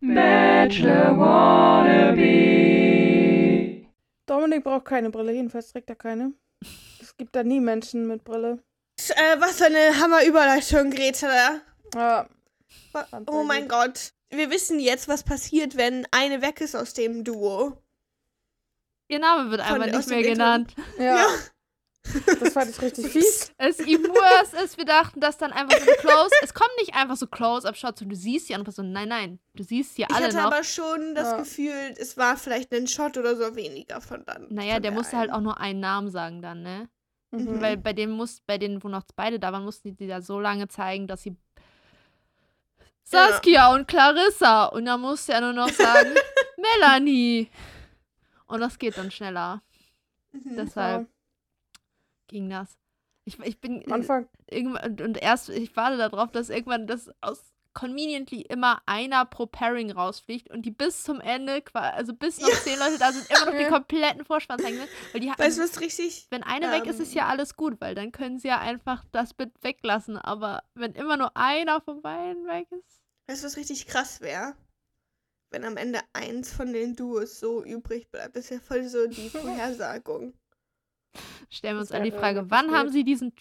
Bachelor Wannabe. Dominik braucht keine Brille, jedenfalls trägt er keine. Es gibt da nie Menschen mit Brille. Äh, was für eine Hammerüberleitung, Greta. Ja, Oh mein. Gott. Wir wissen jetzt, was passiert, wenn eine weg ist aus dem Duo. Ihr Name wird einfach aus nicht mehr Intro. genannt. ja. Das fand ich richtig fies. Es ihm worse ist, wir dachten, dass dann einfach so eine Close. Es kommt nicht einfach so Close-Up-Shots und du siehst die einfach so. Nein, nein. Du siehst hier Ich alle hatte noch. aber schon das Ja. Gefühl, es war vielleicht ein Shot oder so weniger von dann. Naja, von der musste halt einen. auch nur einen Namen sagen dann, ne? Mhm. Weil bei denen muss, bei denen, wo noch beide da waren, mussten die, die da so lange zeigen, dass sie Ja. Saskia und Clarissa. Und dann musste er nur noch sagen, Melanie. Und das geht dann schneller. Mhm. Deshalb ging das. Ich, ich bin Am Anfang, irgendwann und erst ich warte darauf, dass irgendwann das aus conveniently immer einer pro Pairing rausfliegt und die bis zum Ende, also bis noch Ja. zehn Leute da sind, immer noch den kompletten Vorspann zeigen. Weil die Weißt du, was richtig. wenn eine weg ist, ist ja ähm, alles gut, weil dann können sie ja einfach das Bit weglassen. Aber wenn immer nur einer von beiden weg ist. Weißt du, was richtig krass wäre? Wenn am Ende eins von den Duos so übrig bleibt. Das ist ja voll so die Vorhersagung. Stellen wir uns an die Frage, wann haben wild. sie diesen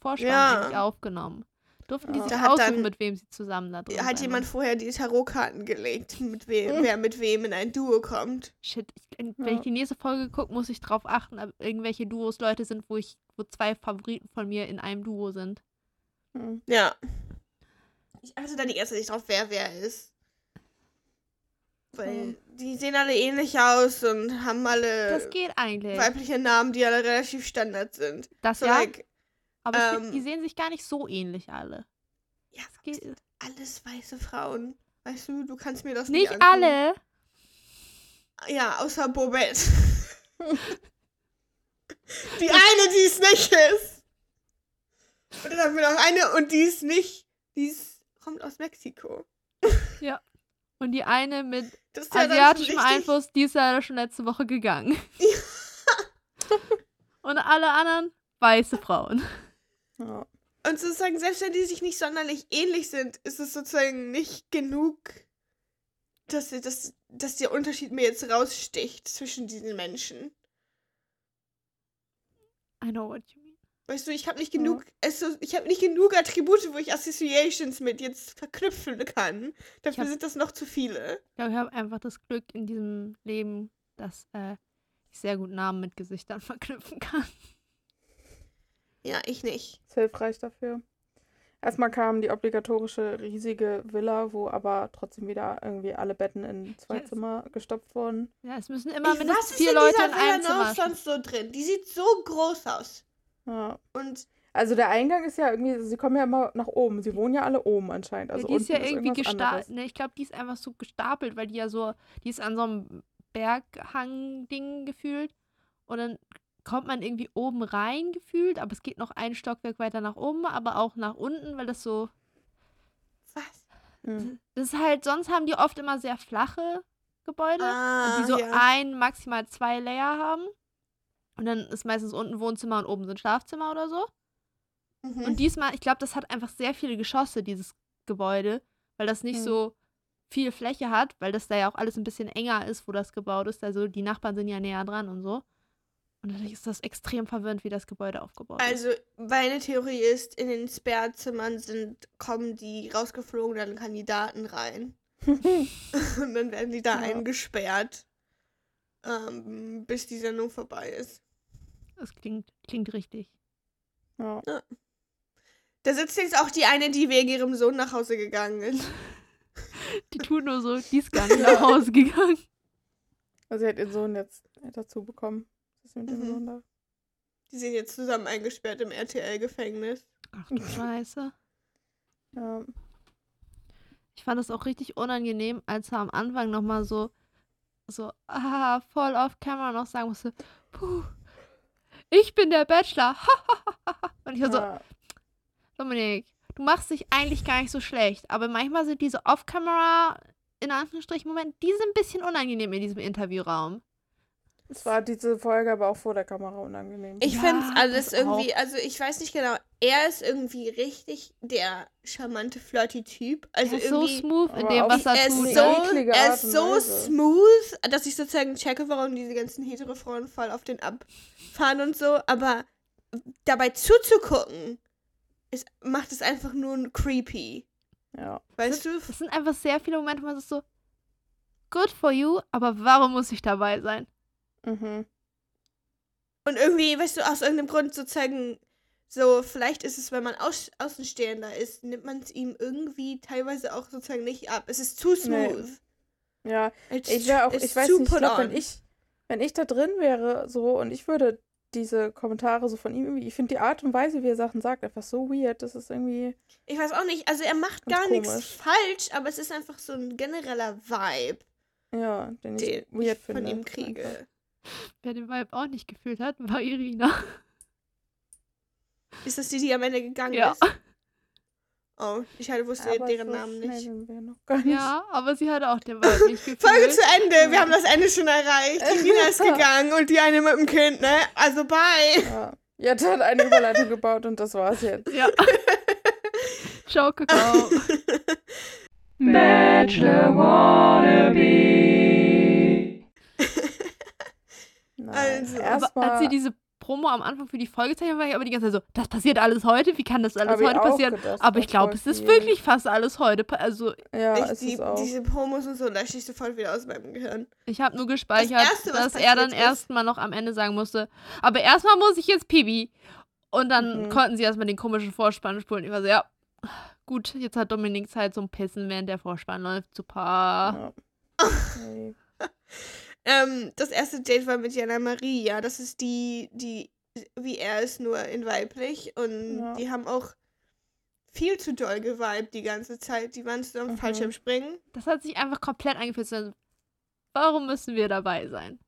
Vorspann Ja. eigentlich aufgenommen? Durften die Ja. sich Da aussuchen, dann- mit wem sie zusammen da drin Hat sein jemand vorher die Tarotkarten gelegt, mit wem, Mhm. wer mit wem in ein Duo kommt? Shit, ich, wenn Ja. ich die nächste Folge gucke, muss ich drauf achten, ob irgendwelche Duos Leute sind, wo ich, wo zwei Favoriten von mir in einem Duo sind. mhm. Ja. Ich achte da die ganze Zeit nicht drauf, wer wer ist. Weil Mhm. die sehen alle ähnlich aus und haben alle Das weibliche Namen, die alle relativ Standard sind. Das So, ja, like, aber ähm, die sehen sich gar nicht so ähnlich alle. ja, Es geht, alles weiße Frauen. Weißt du, du kannst mir das nicht nicht antun. alle. Ja, außer Bobette. die eine, die es nicht ist. Und dann haben wir noch eine und die ist nicht. Die ist, kommt aus Mexiko. Und die eine mit ja asiatischem Einfluss, die ist ja schon letzte Woche gegangen. Und alle anderen weiße Frauen. ja. Und sozusagen, selbst wenn die sich nicht sonderlich ähnlich sind, ist es sozusagen nicht genug, dass, dass, dass der Unterschied mir jetzt raussticht zwischen diesen Menschen. I know what you mean. Weißt du, ich habe nicht genug, also ich habe nicht genug Attribute, wo ich Associations mit jetzt verknüpfen kann. Dafür hab- sind das noch zu viele. Ich glaube, ich habe einfach das Glück in diesem Leben, dass äh, ich sehr gut Namen mit Gesichtern verknüpfen kann. Ja, ich nicht. Ist hilfreich dafür. Erstmal kam die obligatorische riesige Villa, wo aber trotzdem wieder irgendwie alle Betten in zwei Yes. Zimmer gestopft wurden. Ja, es müssen immer ich, mindestens was ist vier in Leute dieser in einem Villa noch Zimmer. sonst so drin? Die sieht so groß aus. Ja. Und Also der Eingang ist ja irgendwie, sie kommen ja immer nach oben. Sie wohnen ja alle oben anscheinend. Also ja, die ist ja unten irgendwie gestapelt. Ne, ich glaube, die ist einfach so gestapelt, weil die ja so, die ist an so einem Berghang-Ding gefühlt. Und dann kommt man irgendwie oben rein gefühlt, aber es geht noch ein Stockwerk weiter nach oben, aber auch nach unten, weil das so. was? Hm. Das ist halt, sonst haben die oft immer sehr flache Gebäude, Ah, die so ja. ein, maximal zwei Layer haben. Und dann ist meistens unten Wohnzimmer und oben sind Schlafzimmer oder so. Mhm. Und diesmal, ich glaube, das hat einfach sehr viele Geschosse, dieses Gebäude, weil das nicht Mhm. so viel Fläche hat, weil das da ja auch alles ein bisschen enger ist, wo das gebaut ist. Also die Nachbarn sind ja näher dran und so. Und dadurch ist das extrem verwirrend, wie das Gebäude aufgebaut ist. Also, meine Theorie ist, in den Sperrzimmern sind, kommen die rausgeflogenen Kandidaten rein. Und dann werden die da Ja. eingesperrt, ähm, bis die Sendung vorbei ist. Das klingt, klingt richtig. ja. Da sitzt jetzt auch die eine, die wegen ihrem Sohn nach Hause gegangen ist. Die tut nur so, die ist gar nicht nach Hause gegangen. Also sie hat ihren Sohn jetzt dazu bekommen. Was ist mit dem Mhm. Sohn da? Die sind jetzt zusammen eingesperrt im RTL-Gefängnis. Ach du Scheiße. Ja. Ich fand es auch richtig unangenehm, als er am Anfang nochmal so, so, ah, voll auf Kamera noch sagen musste, puh, ich bin der Bachelor. Und ich war so, ja. Dominik, du machst dich eigentlich gar nicht so schlecht, aber manchmal sind diese Off-Camera, in Anführungsstrichen, Moment, die sind ein bisschen unangenehm in diesem Interviewraum. Es war diese Folge aber auch vor der Kamera unangenehm. Ich Ja, find's alles irgendwie, also ich weiß nicht genau, er ist irgendwie richtig der charmante, flirty Typ. Also er ist so irgendwie. smooth in dem, was er er ist tut. so, ne? er ist so Weise. smooth, dass ich sozusagen checke, warum diese ganzen hetero Frauen voll auf den abfahren und so. Aber dabei zuzugucken, ist, macht es einfach nur creepy. Ja. Weißt du? Es sind einfach sehr viele Momente, wo man ist so, good for you, aber warum muss ich dabei sein? Mhm. Und irgendwie, weißt du, aus irgendeinem Grund sozusagen, so, vielleicht ist es, wenn man Aus Außenstehender ist, nimmt man es ihm irgendwie teilweise auch sozusagen nicht ab. Es ist zu Nee. smooth. Ja, It's ich wäre auch, ich weiß nicht, ich put glaube, wenn ich, wenn ich da drin wäre, so, und ich würde diese Kommentare so von ihm irgendwie, ich finde die Art und Weise, wie er Sachen sagt, einfach so weird. Das ist irgendwie, Ich weiß auch nicht, also er macht gar nichts falsch, aber es ist einfach so ein genereller Vibe, ja, den ich den weird ich von finde. ihm kriege. Wer den Vibe auch nicht gefühlt hat, war Irina. Ist das die, die am Ende gegangen Ja. ist? Oh, ich halt wusste Aber deren so Namen nicht. sind wir noch gar nicht. Ja, aber sie hatte auch den Vibe nicht gefühlt. Folge zu Ende, wir haben das Ende schon erreicht. Die Nina ist gegangen und die eine mit dem Kind, ne? Also bye. Ja. Jette hat eine Überleitung gebaut und das war's jetzt. Ja. Ciao, Kakao. Bachelor Wannabe. Nein, Also, erstmal als sie diese Promo am Anfang für die Folge zeichnen, war ich aber die ganze Zeit so, das passiert alles heute? Wie kann das alles hab heute passieren? gedacht, Aber ich das glaube, es ist wirklich fast alles heute. Also, Ja, ich, es die, ist auch. diese Promos und so lösche ich sofort wieder aus meinem Gehirn. ich habe nur gespeichert, Erste, was dass er dann erstmal noch am Ende sagen musste, aber erstmal muss ich jetzt Pibi. Und dann Mhm. konnten sie erstmal den komischen Vorspann spulen. Ich war so, ja, gut, jetzt hat Dominik Zeit zum Pissen, während der Vorspann läuft. Super. Ja. Okay. Ähm, das erste Date war mit Jana Maria. Das ist die, die, wie er ist, nur in weiblich. Und Ja. die haben auch viel zu doll geweibt die ganze Zeit. Die waren zusammen Mhm. Fallschirmspringen. Das hat sich einfach komplett angefühlt. Warum müssen wir dabei sein?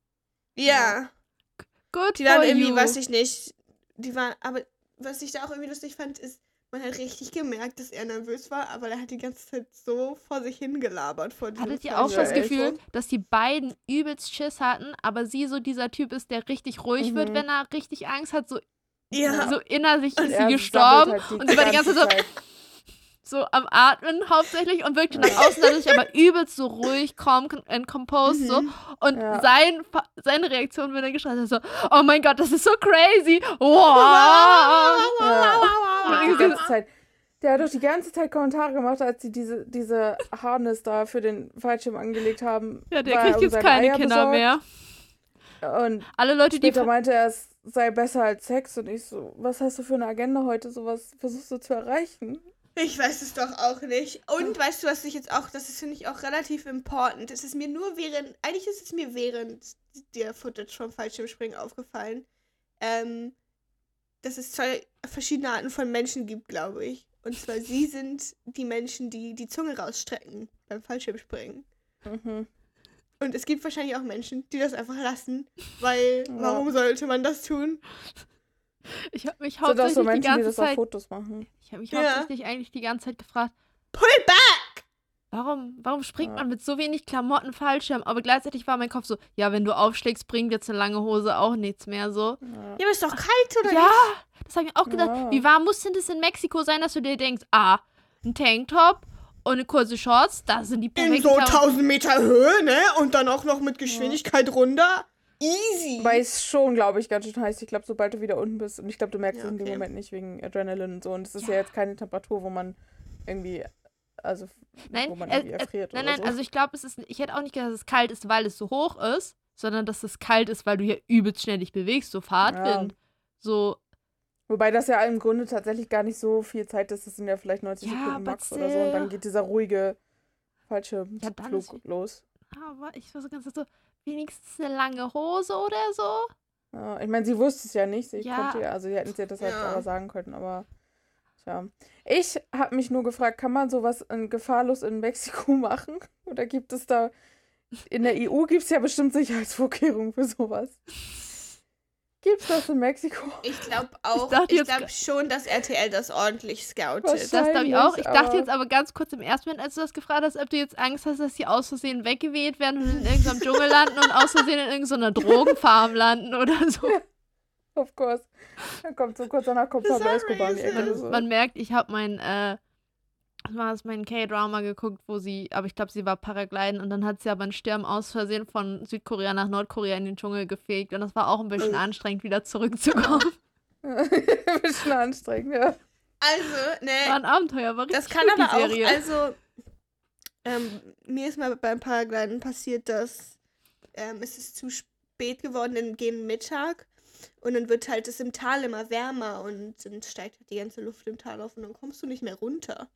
Ja. Good Die waren irgendwie, you. weiß ich nicht. Die waren, aber was ich da auch irgendwie lustig fand, ist, man hat richtig gemerkt, dass er nervös war, aber er hat die ganze Zeit so vor sich hingelabert vor diesem Hattet ihr auch das. Gefühl, dass die beiden übelst Schiss hatten, aber sie so dieser Typ ist, der richtig ruhig wird, Mhm. wenn er richtig Angst hat, so, Ja. so innerlich ist sie Er gestorben halt und sie war die ganze Zeit Zeit. So am Atmen hauptsächlich und wirkte nach außen dadurch aber übelst so ruhig, calm and composed so. Mhm. Und Ja. sein, seine Reaktion, wenn er geschreit hat, so, oh mein Gott, das ist so crazy. Wow. Ja, die ganze Zeit. Der hat doch die ganze Zeit Kommentare gemacht, als sie diese, diese Harness da für den Fallschirm angelegt haben. Ja, der er kriegt um jetzt keine Eier Kinder besorgt. mehr. Und Alle Leute, die später meinte er, es sei besser als Sex. Und ich so, was hast du für eine Agenda heute? So was versuchst du zu erreichen? Ich weiß es doch auch nicht. Und weißt du, was ich jetzt auch, das ist, finde ich, auch relativ important. Es ist mir nur während, eigentlich ist es mir während der Footage vom Fallschirmspringen aufgefallen, ähm, dass es zwei verschiedene Arten von Menschen gibt, glaube ich. Und zwar sie sind die Menschen, die die Zunge rausstrecken beim Fallschirmspringen. Mhm. Und es gibt wahrscheinlich auch Menschen, die das einfach lassen, weil Ja. warum sollte man das tun? Ich habe mich hauptsächlich so die Menschen, die ganze das auf Zeit, Fotos machen. ich habe mich Ja. hauptsächlich eigentlich die ganze Zeit gefragt, Pull back! warum, warum springt Ja. man mit so wenig Klamotten Fallschirm? Aber gleichzeitig war mein Kopf so, ja, wenn du aufschlägst, bringt jetzt eine lange Hose auch nichts mehr so. Ja. Ja, aber ist doch kalt, oder Ja, nicht? das habe ich mir auch gedacht. Ja. Wie warm muss denn das in Mexiko sein, dass du dir denkst, ah, ein Tanktop und eine kurze Shorts, da sind die In perfekten so Klamotten. 1000 Meter Höhe, ne? Und dann auch noch mit Geschwindigkeit runter. Easy. Weil es schon, glaube ich, ganz schön heiß. Ich glaube, sobald du wieder unten bist, und ich glaube, du merkst Ja, es in dem. Moment nicht wegen Adrenalin und so. Und es ist ja, Ja. jetzt keine Temperatur, wo man irgendwie, also Nein, wo man äh, irgendwie äh, erfriert nein, nein, so. also ich glaube, es ist, ich hätte auch nicht gedacht, dass es kalt ist, weil es so hoch ist, sondern dass es kalt ist, weil du hier übelst schnell dich bewegst, so Fahrtwind. So, Wobei das ja im Grunde tatsächlich gar nicht so viel Zeit ist. Das sind ja vielleicht 90 Ja, Sekunden max oder so. Und dann geht dieser ruhige Ja, dann Fallschirmflug ist- los. aber ich war so ganz so, wenigstens eine lange Hose oder so. Ja, ich meine, sie wusste es ja nicht. Sie Ja. konnte ja, also sie hätten sie das halt Ja. aber sagen können, aber tja. Ich habe mich nur gefragt, kann man sowas in gefahrlos in Mexiko machen? Oder gibt es da in der EU gibt es ja bestimmt Sicherheitsvorkehrungen für sowas. Gibt es das in Mexiko? Ich glaube auch, ich, jetzt glaube schon, dass RTL das ordentlich scoutet. Das glaube ich auch. Ich dachte jetzt aber ganz kurz im ersten Moment, als du das gefragt hast, ob du jetzt Angst hast, dass sie aus Versehen weggeweht werden und in irgendeinem Dschungel landen und aus Versehen in irgendeiner Drogenfarm landen oder so. of course. Dann kommt so kurz danach kommt Pablo Escobar die So. Man merkt, ich habe mein, äh, war es, mein K-Drama geguckt, wo sie, aber ich glaube, sie war Paragliden und dann hat sie aber einen Sturm aus Versehen von Südkorea nach Nordkorea in den Dschungel gefegt und das war auch ein bisschen anstrengend, wieder zurückzukommen. Bisschen anstrengend, ja. Also, ne, War ein Abenteuer, war Das richtig kann gut, aber die auch, Serie. also, ähm, mir ist mal beim Paragliden passiert, dass ähm, es ist zu spät geworden, dann gegen Mittag und dann wird halt es im Tal immer wärmer und dann steigt halt die ganze Luft im Tal auf und dann kommst du nicht mehr runter.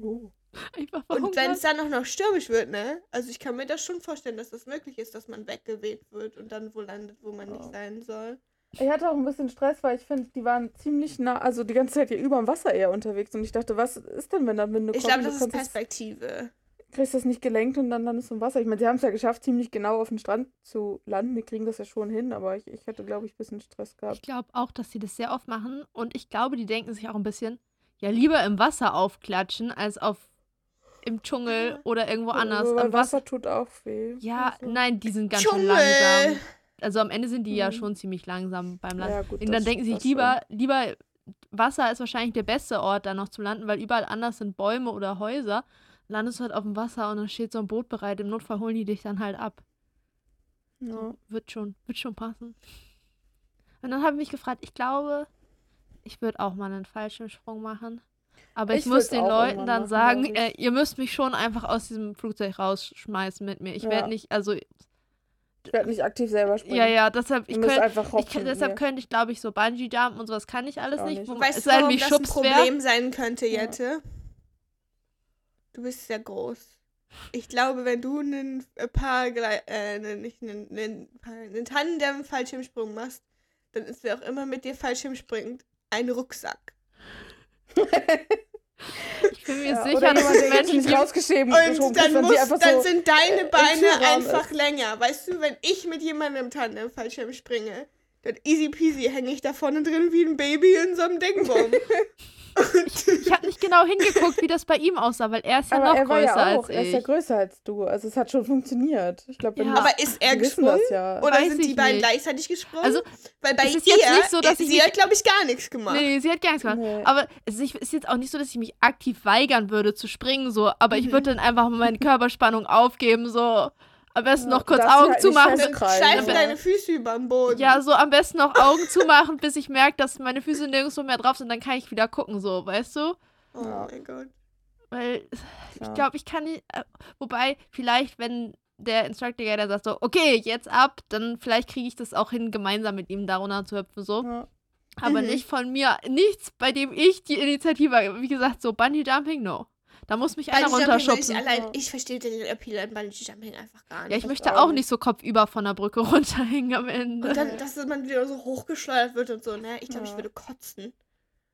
Oh. Einfach Und wenn es dann auch noch stürmisch wird, ne? Also ich kann mir das schon vorstellen, dass das möglich ist, dass man weggeweht wird und dann wo landet, wo man nicht Oh. sein soll. Ich hatte auch ein bisschen Stress, weil ich finde, die waren ziemlich nah, also die ganze Zeit hier über dem Wasser eher unterwegs. Und ich dachte, was ist denn, wenn da Winde Ich kommen? glaube, das ist kannst das- Perspektive. Kriegst das nicht gelenkt und dann landest du im Wasser. Ich meine, sie haben es ja geschafft, ziemlich genau auf den Strand zu landen. Die kriegen das ja schon hin, aber ich, ich hätte, glaube ich, ein bisschen Stress Ich gehabt. glaube auch, dass sie das sehr oft machen und ich glaube, die denken sich auch ein bisschen, ja, lieber im Wasser aufklatschen, als auf im Dschungel Ja. oder irgendwo anders. Aber Am Wasser, Wasser tut auch weh. ja, Also, nein, die sind ganz schön langsam. Also am Ende sind die ja Mhm. schon ziemlich langsam beim Landen. Ja, gut, und dann das- denken sie sich lieber, lieber, Wasser ist wahrscheinlich der beste Ort, da noch zu landen, weil überall anders sind Bäume oder Häuser. Landest du halt auf dem Wasser und dann steht so ein Boot bereit. Im Notfall holen die dich dann halt ab. Ja. Wird schon, wird schon passen. Und dann habe ich mich gefragt, ich glaube, ich würde auch mal einen Fallschirmsprung machen. Aber ich, Ich muss den Leuten dann machen, sagen, äh, ihr müsst mich schon einfach aus diesem Flugzeug rausschmeißen mit mir. Ich Ja. werde nicht, also, Ich werde nicht aktiv selber springen. ja, ja, deshalb, ich könnte, einfach ich, deshalb könnte ich, glaube ich, so Bungee-Jumpen und sowas kann ich alles Auch nicht. nicht. Wo, Weißt es du, warum das ein. Problem sein könnte, Ja. Du bist sehr groß. Ich glaube, wenn du einen äh, Paragle äh, einen, nicht einen, einen, einen Tandem-Fallschirmsprung machst, dann ist wer auch immer mit dir Fallschirm springt, ein Rucksack. Ich bin mir Ja, sicher, dass es jetzt Menschen nicht rausgeschrieben Und geschoben dann, muss, sie einfach dann so sind deine Beine Türrahmen einfach ist. länger. Weißt du, wenn ich mit jemandem im Tandem-Fallschirm springe, dann easy peasy hänge ich da vorne drin wie ein Baby in so einem Dingbaum. Ich habe nicht genau hingeguckt, wie das bei ihm aussah, weil er ist ja Aber noch er war größer ja auch, als er ist ja ich. größer als du. Also es hat schon funktioniert. Ich glaube, wenn Ja. Aber ist er gesprungen? ja. Oder Weiß sind die ich beiden nicht. gleichzeitig gesprungen? Also, Weil bei ist ihr, jetzt nicht so, dass ich sie hat, glaube ich, gar nichts gemacht. Nee, nee, sie hat gar nichts gemacht. Nee. Aber es ist, jetzt auch nicht so, dass ich mich aktiv weigern würde zu springen, so. Aber ich Mhm. würde dann einfach meine Körperspannung aufgeben, so. Am besten noch kurz Augen halt zumachen. aber- deine Füße über den Boden. Ja, so am besten noch Augen zumachen, bis ich merke, dass meine Füße nirgendwo mehr drauf sind. Dann kann ich wieder gucken, so, weißt du? Oh Ja. mein Gott. Weil ich glaube, ich kann nicht. Äh, wobei, vielleicht, wenn der Instructor ja dann sagt so, okay, jetzt ab, dann vielleicht kriege ich das auch hin, gemeinsam mit ihm darunter zu hüpfen, so. Ja. Aber Mhm. nicht von mir. Nichts, bei dem ich die Initiative, wie gesagt, so Bungee Jumping, no. Da muss mich einer will ich runterschubsen. allein. Ich verstehe den Appeal an Bungee Jumping einfach gar nicht. Ja, ich möchte auch nicht. so kopfüber von der Brücke runterhängen am Ende. und dann, dass man wieder so hochgeschleudert wird und so, ne? Ich glaube, ich Ja. würde kotzen.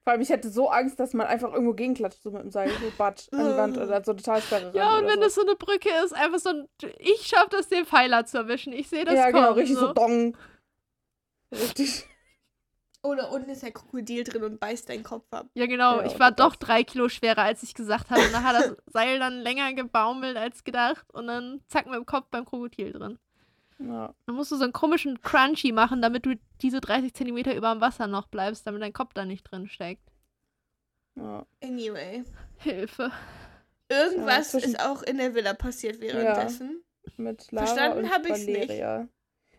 Vor allem, ich hätte so Angst, dass man einfach irgendwo gegenklatscht, so mit dem Seil, so batsch an die Wand oder so eine Talsperre ran ja, und wenn so. das so eine Brücke ist, einfach so ein. Ich schaffe das, den Pfeiler zu erwischen. Ich sehe das Ja, genau, kommen, richtig so, so. dong. Richtig. Oder unten ist ein Krokodil drin und beißt deinen Kopf ab. Ja, genau. Ja, ich war doch drei Kilo schwerer, als ich gesagt habe. Und dann hat das Seil dann länger gebaumelt als gedacht. Und dann zack, mit dem Kopf beim Krokodil drin. Ja. Dann musst du so einen komischen Crunchy machen, damit du diese 30 Zentimeter über dem Wasser noch bleibst, damit dein Kopf da nicht drin steckt. ja. Anyway. Hilfe. Irgendwas Ja, ist auch in der Villa passiert währenddessen. Mit Lara Verstanden und hab ich's nicht.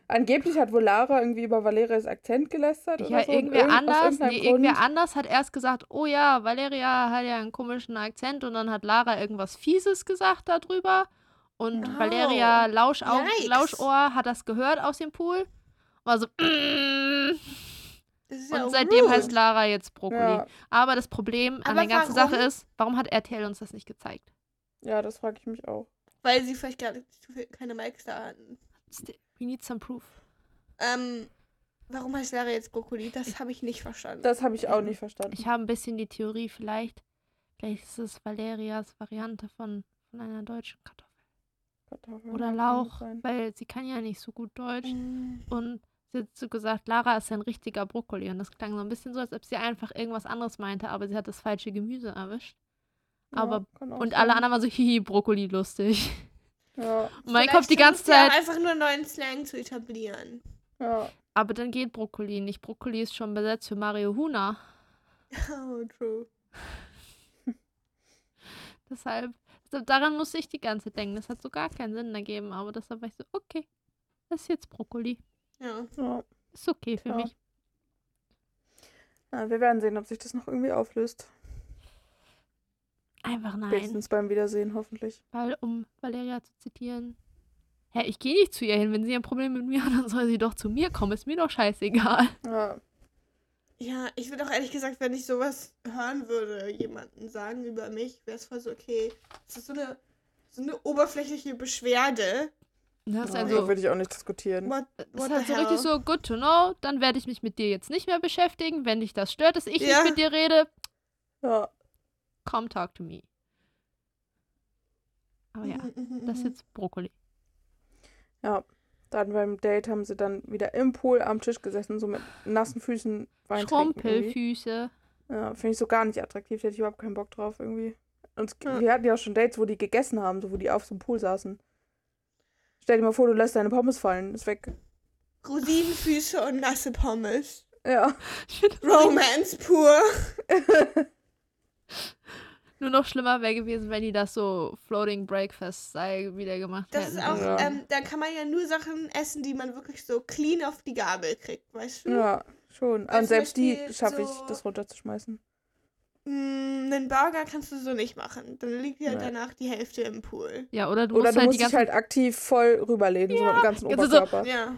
Angeblich hat wohl Lara irgendwie über Valerias Akzent gelästert Ja, oder so. und irgendwer anders, nee, irgendwer anders hat erst gesagt, oh ja, Valeria hat ja einen komischen Akzent und dann hat Lara irgendwas Fieses gesagt darüber und Oh. Valeria Lauschau Yikes. Lauskohr hat das gehört aus dem Pool. War so, mm. Ja und seitdem rude. heißt Lara jetzt Brokkoli. Ja, Aber das Problem an Aber der ganzen warum? Sache ist, warum hat RTL uns das nicht gezeigt? ja, das frage ich mich auch. Weil sie vielleicht viel- keine Mikes da hatten. We need some proof. Ähm, warum heißt Lara jetzt Brokkoli? Das habe ich nicht verstanden. Das habe ich auch nicht verstanden. Ich habe ein bisschen die Theorie, vielleicht, vielleicht ist es Valerias Variante von, von einer deutschen Kartoffel. Kartoffeln, Oder Lauch, weil sie kann ja nicht so gut Deutsch. Mm. Und sie hat so gesagt, Lara ist ein richtiger Brokkoli. Und das klang so ein bisschen so, als ob sie einfach irgendwas anderes meinte, aber sie hat das falsche Gemüse erwischt. Ja, aber- Und sein. alle anderen waren so, hihi, Brokkoli, lustig. Ja, Und mein Kopf die ganze Zeit, einfach nur neuen Slang zu etablieren. ja. Aber dann geht Brokkoli nicht. Brokkoli ist schon besetzt für Mario Huna. Oh, true. Deshalb, deshalb, daran musste ich die ganze Zeit denken. Das hat so gar keinen Sinn ergeben. Aber deshalb war ich so, okay, das ist jetzt Brokkoli. Ja. Ja. Ist okay für Ja. mich. Ja, wir werden sehen, ob sich das noch irgendwie auflöst. Einfach nein. Spätestens beim Wiedersehen, hoffentlich. Weil, um Valeria zu zitieren, hä, ich gehe nicht zu ihr hin. Wenn sie ein Problem mit mir hat, dann soll sie doch zu mir kommen. Ist mir doch scheißegal. Ja. Ja, ich würde auch ehrlich gesagt, wenn ich sowas hören würde, jemanden sagen über mich, wäre es voll so, okay, das ist so eine, so eine oberflächliche Beschwerde. Das ist ja, also, würde ich auch nicht diskutieren. What, das what ist halt so richtig hell? so, good to know, dann werde ich mich mit dir jetzt nicht mehr beschäftigen. Wenn dich das stört, dass ich Ja. nicht mit dir rede, Ja. Come talk to me. Aber ja, das ist jetzt Brokkoli. Ja. Dann beim Date haben sie dann wieder im Pool am Tisch gesessen, so mit nassen Füßen Wein. Schrumpelfüße. Ja, finde ich so gar nicht attraktiv. Da hätte ich überhaupt keinen Bock drauf irgendwie. Und Ja. wir hatten ja auch schon Dates, wo die gegessen haben, so wo die auf so einem Pool saßen. Stell dir mal vor, du lässt deine Pommes fallen. Ist weg. Rosinenfüße und nasse Pommes. Ja. Romance pur. Nur noch schlimmer wäre gewesen, wenn die das so Floating Breakfast Style wieder gemacht Das hätten. ist auch, Ja. ähm, da kann man ja nur Sachen essen, die man wirklich so clean auf die Gabel kriegt, weißt du? Ja, schon. Weil Und selbst die schaffe ich, so- das runterzuschmeißen. Mm, einen Burger kannst du so nicht machen. Dann liegt dir halt danach die Hälfte im Pool. ja, oder du Oder musst du halt musst die dich halt aktiv voll rüberlehnen, so mit dem ganzen also so- Oberkörper. Ja.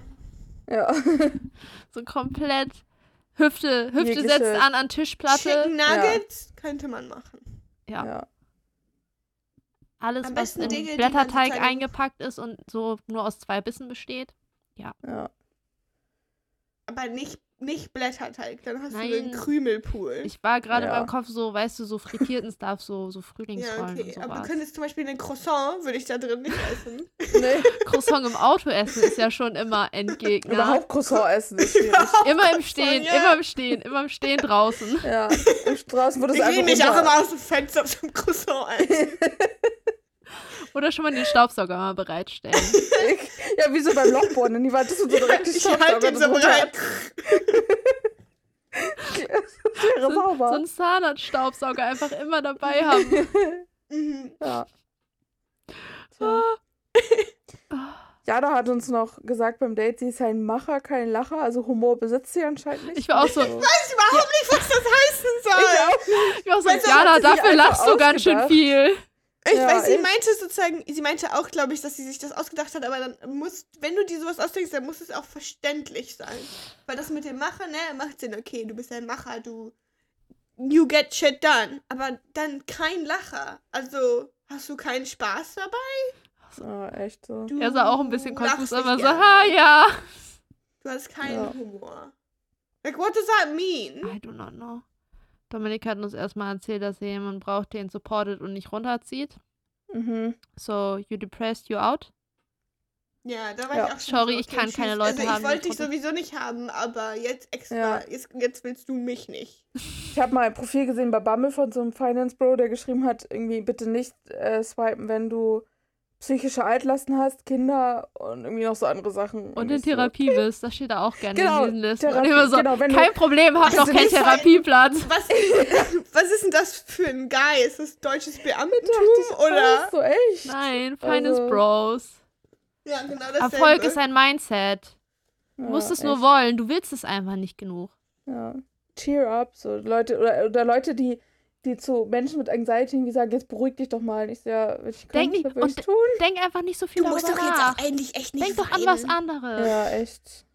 Ja. so komplett Hüfte, Hüfte Jegliche- setzt an an Tischplatte. Chicken Nuggets könnte man machen. Ja. ja. Alles, was in Dinge, Blätterteig eingepackt ist und so nur aus zwei Bissen besteht. ja. Aber nicht, nicht Blätterteig. Dann hast Nein. du einen Krümelpool. Ich war gerade Ja. beim Kopf so, weißt du, so frittierten Stuff, so, so ja, Frühlingsrollen okay. und Aber du könntest zum Beispiel einen Croissant, würde ich da drin nicht essen. Nee, Croissant im Auto essen ist ja schon immer Endgegner. überhaupt Croissant essen ist schwierig. Immer im Stehen, ja. immer im Stehen, immer im Stehen draußen. Ja, im Straßen wird es Ich einfach lehne mich auch immer aus dem Fenster zum Croissant ein. Oder schon mal den Staubsauger mal bereitstellen. Ja, wie so beim Lochbohren. In die Wand ist so direkt die Ich halte den so bereit. wäre So, so sauber. einen Zahnradstaubsauger einfach immer dabei haben. Mhm. Ja. So. Jada hat uns noch gesagt beim Date, sie ist ein Macher, kein Lacher. Also Humor besitzt sie anscheinend nicht. Ich war auch so, Ich weiß überhaupt nicht, was das heißen soll. ich war so, Weißt du, Jana, hat sie sich dafür lachst du ganz schön viel. Ich Ja, weiß, sie echt? meinte sozusagen, sie meinte auch, glaube ich, dass sie sich das ausgedacht hat, aber dann muss, wenn du dir sowas ausdenkst, dann muss es auch verständlich sein. Weil das mit dem Machen, ne, macht Sinn, okay, du bist ein Macher, du you get shit done. Aber dann kein Lacher. Also, hast du keinen Spaß dabei? Ah, echt so. Du Er sah auch ein bisschen konfus, aber so, ha, ja. Du hast keinen Ja. Humor. Like, what does that mean? I do not know. Dominik hat uns erstmal erzählt, dass er jemanden braucht, der ihn supportet und nicht runterzieht. Mhm. So, you depressed, you out. Ja, da war Ja. ich auch schon Sorry, so, ich kann keine tschüss. Leute also, haben, Ich wollte dich sowieso nicht haben, aber jetzt extra, Ja. jetzt, jetzt willst du mich nicht. Ich habe mal ein Profil gesehen bei Bumble von so einem Finance Bro, der geschrieben hat, irgendwie bitte nicht äh, swipen, wenn du psychische Altlasten hast, Kinder und irgendwie noch so andere Sachen. Und in ich so, Therapie bist, das steht da auch gerne Genau, in diesen Listen. Therapie- so, genau, wenn du- kein Problem, hab noch keinen Therapieplatz. Was, was ist denn das für ein Guy? Ist das deutsches Beamtentum ich, oder? So echt? Nein, Finance Also- Bros. Ja, genau dasselbe. Erfolg ist ein Mindset. Du Ja, musst es nur echt. wollen, du willst es einfach nicht genug. Ja. Cheer up, so Leute, oder, oder Leute, die, die zu Menschen mit Anxiety irgendwie sagen, jetzt beruhig dich doch mal. Und ich so, ja, ich Denk könnte, nicht- ich und- tun. Denk einfach nicht so viel Du musst darüber doch jetzt nach. auch eigentlich echt nicht Denk doch an weinen. was anderes. Ja, echt.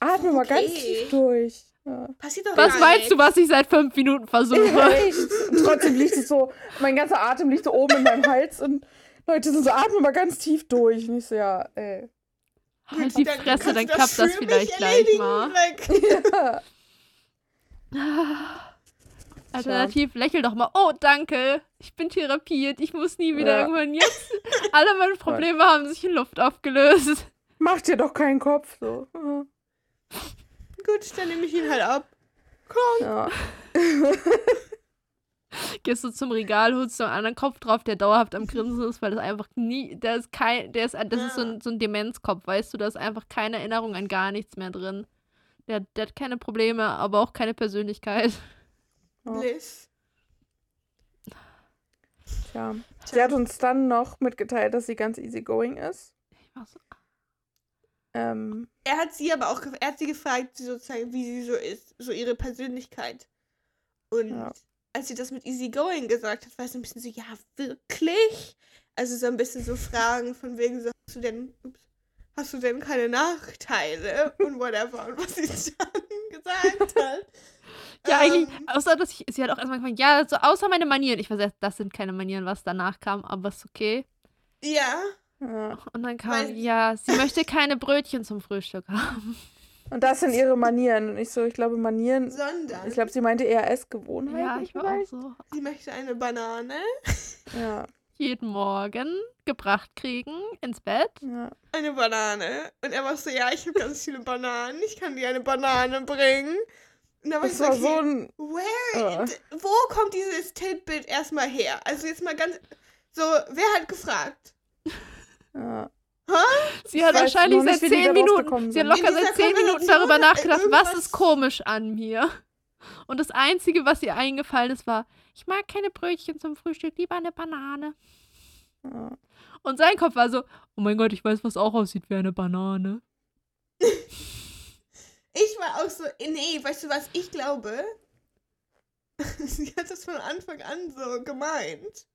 Atme mal ganz Okay. tief durch. Ja. Passiert doch Was meinst nichts. du, was ich seit fünf Minuten versuche? Ja, echt. Und trotzdem liegt es so, mein ganzer Atem liegt so oben in meinem Hals und Leute sind so, atme mal ganz tief durch. Und ich so, ja, ey. Halt die Dann Fresse, dann du klappt das mich vielleicht gleich mal. Ja. Alternativ, lächel doch mal. Oh, danke. Ich bin therapiert. Ich muss nie wieder Ja. irgendwann jetzt. Alle meine Probleme haben sich in Luft aufgelöst. Mach dir doch keinen Kopf. So. Ja. gut, dann nehme ich ihn halt ab. Ja. gehst du zum Regal, holst du einen anderen Kopf drauf, der dauerhaft am Grinsen ist, weil das einfach nie, der ist kein, der ist, das ist so ein, so ein Demenzkopf, weißt du, da ist einfach keine Erinnerung an gar nichts mehr drin. Der, der hat keine Probleme, aber auch keine Persönlichkeit. Ja. Bliss. Tja. Sie hat uns dann noch mitgeteilt, dass sie ganz easygoing ist. Ich war so, Ähm, Er hat sie aber auch, er hat sie gefragt, sozusagen, wie sie so ist, so ihre Persönlichkeit. Und Ja. als sie das mit Easygoing gesagt hat, war es ein bisschen so, ja, wirklich? Also so ein bisschen so Fragen von wegen so, hast du denn, ups, hast du denn keine Nachteile und whatever und was sie dann gesagt hat. Ja, eigentlich, Ähm, außer dass ich, sie hat auch erstmal gemeint, ja, so außer meine Manieren. Ich so, das sind keine Manieren, was danach kam, aber ist okay. Ja. Und dann kam, Weil- ja, sie möchte keine Brötchen zum Frühstück haben. Und das sind ihre Manieren. Und ich so, ich glaube, Manieren. sondern Ich glaube, sie meinte eher Essgewohnheiten. Ja, ich war auch so. sie möchte eine Banane, Ja, Jeden Morgen gebracht kriegen ins Bett. ja. eine Banane. Und er war so, ja, ich habe ganz viele Bananen, ich kann dir eine Banane bringen. Und dann war ich Das so, war okay, so ein. Where? D- Wo kommt dieses Titbit erstmal her? Also jetzt mal ganz. So, wer hat gefragt? Ja. Sie hat weiß wahrscheinlich seit zehn da Minuten, sie hat locker seit zehn Minuten darüber nachgedacht, was ist komisch an mir. Und das Einzige, was ihr eingefallen ist, war, ich mag keine Brötchen zum Frühstück, lieber eine Banane. Ja. Und sein Kopf war so, oh mein Gott, ich weiß, was auch aussieht wie eine Banane. Ich war auch so, nee, weißt du was, ich glaube. sie hat das von Anfang an so gemeint.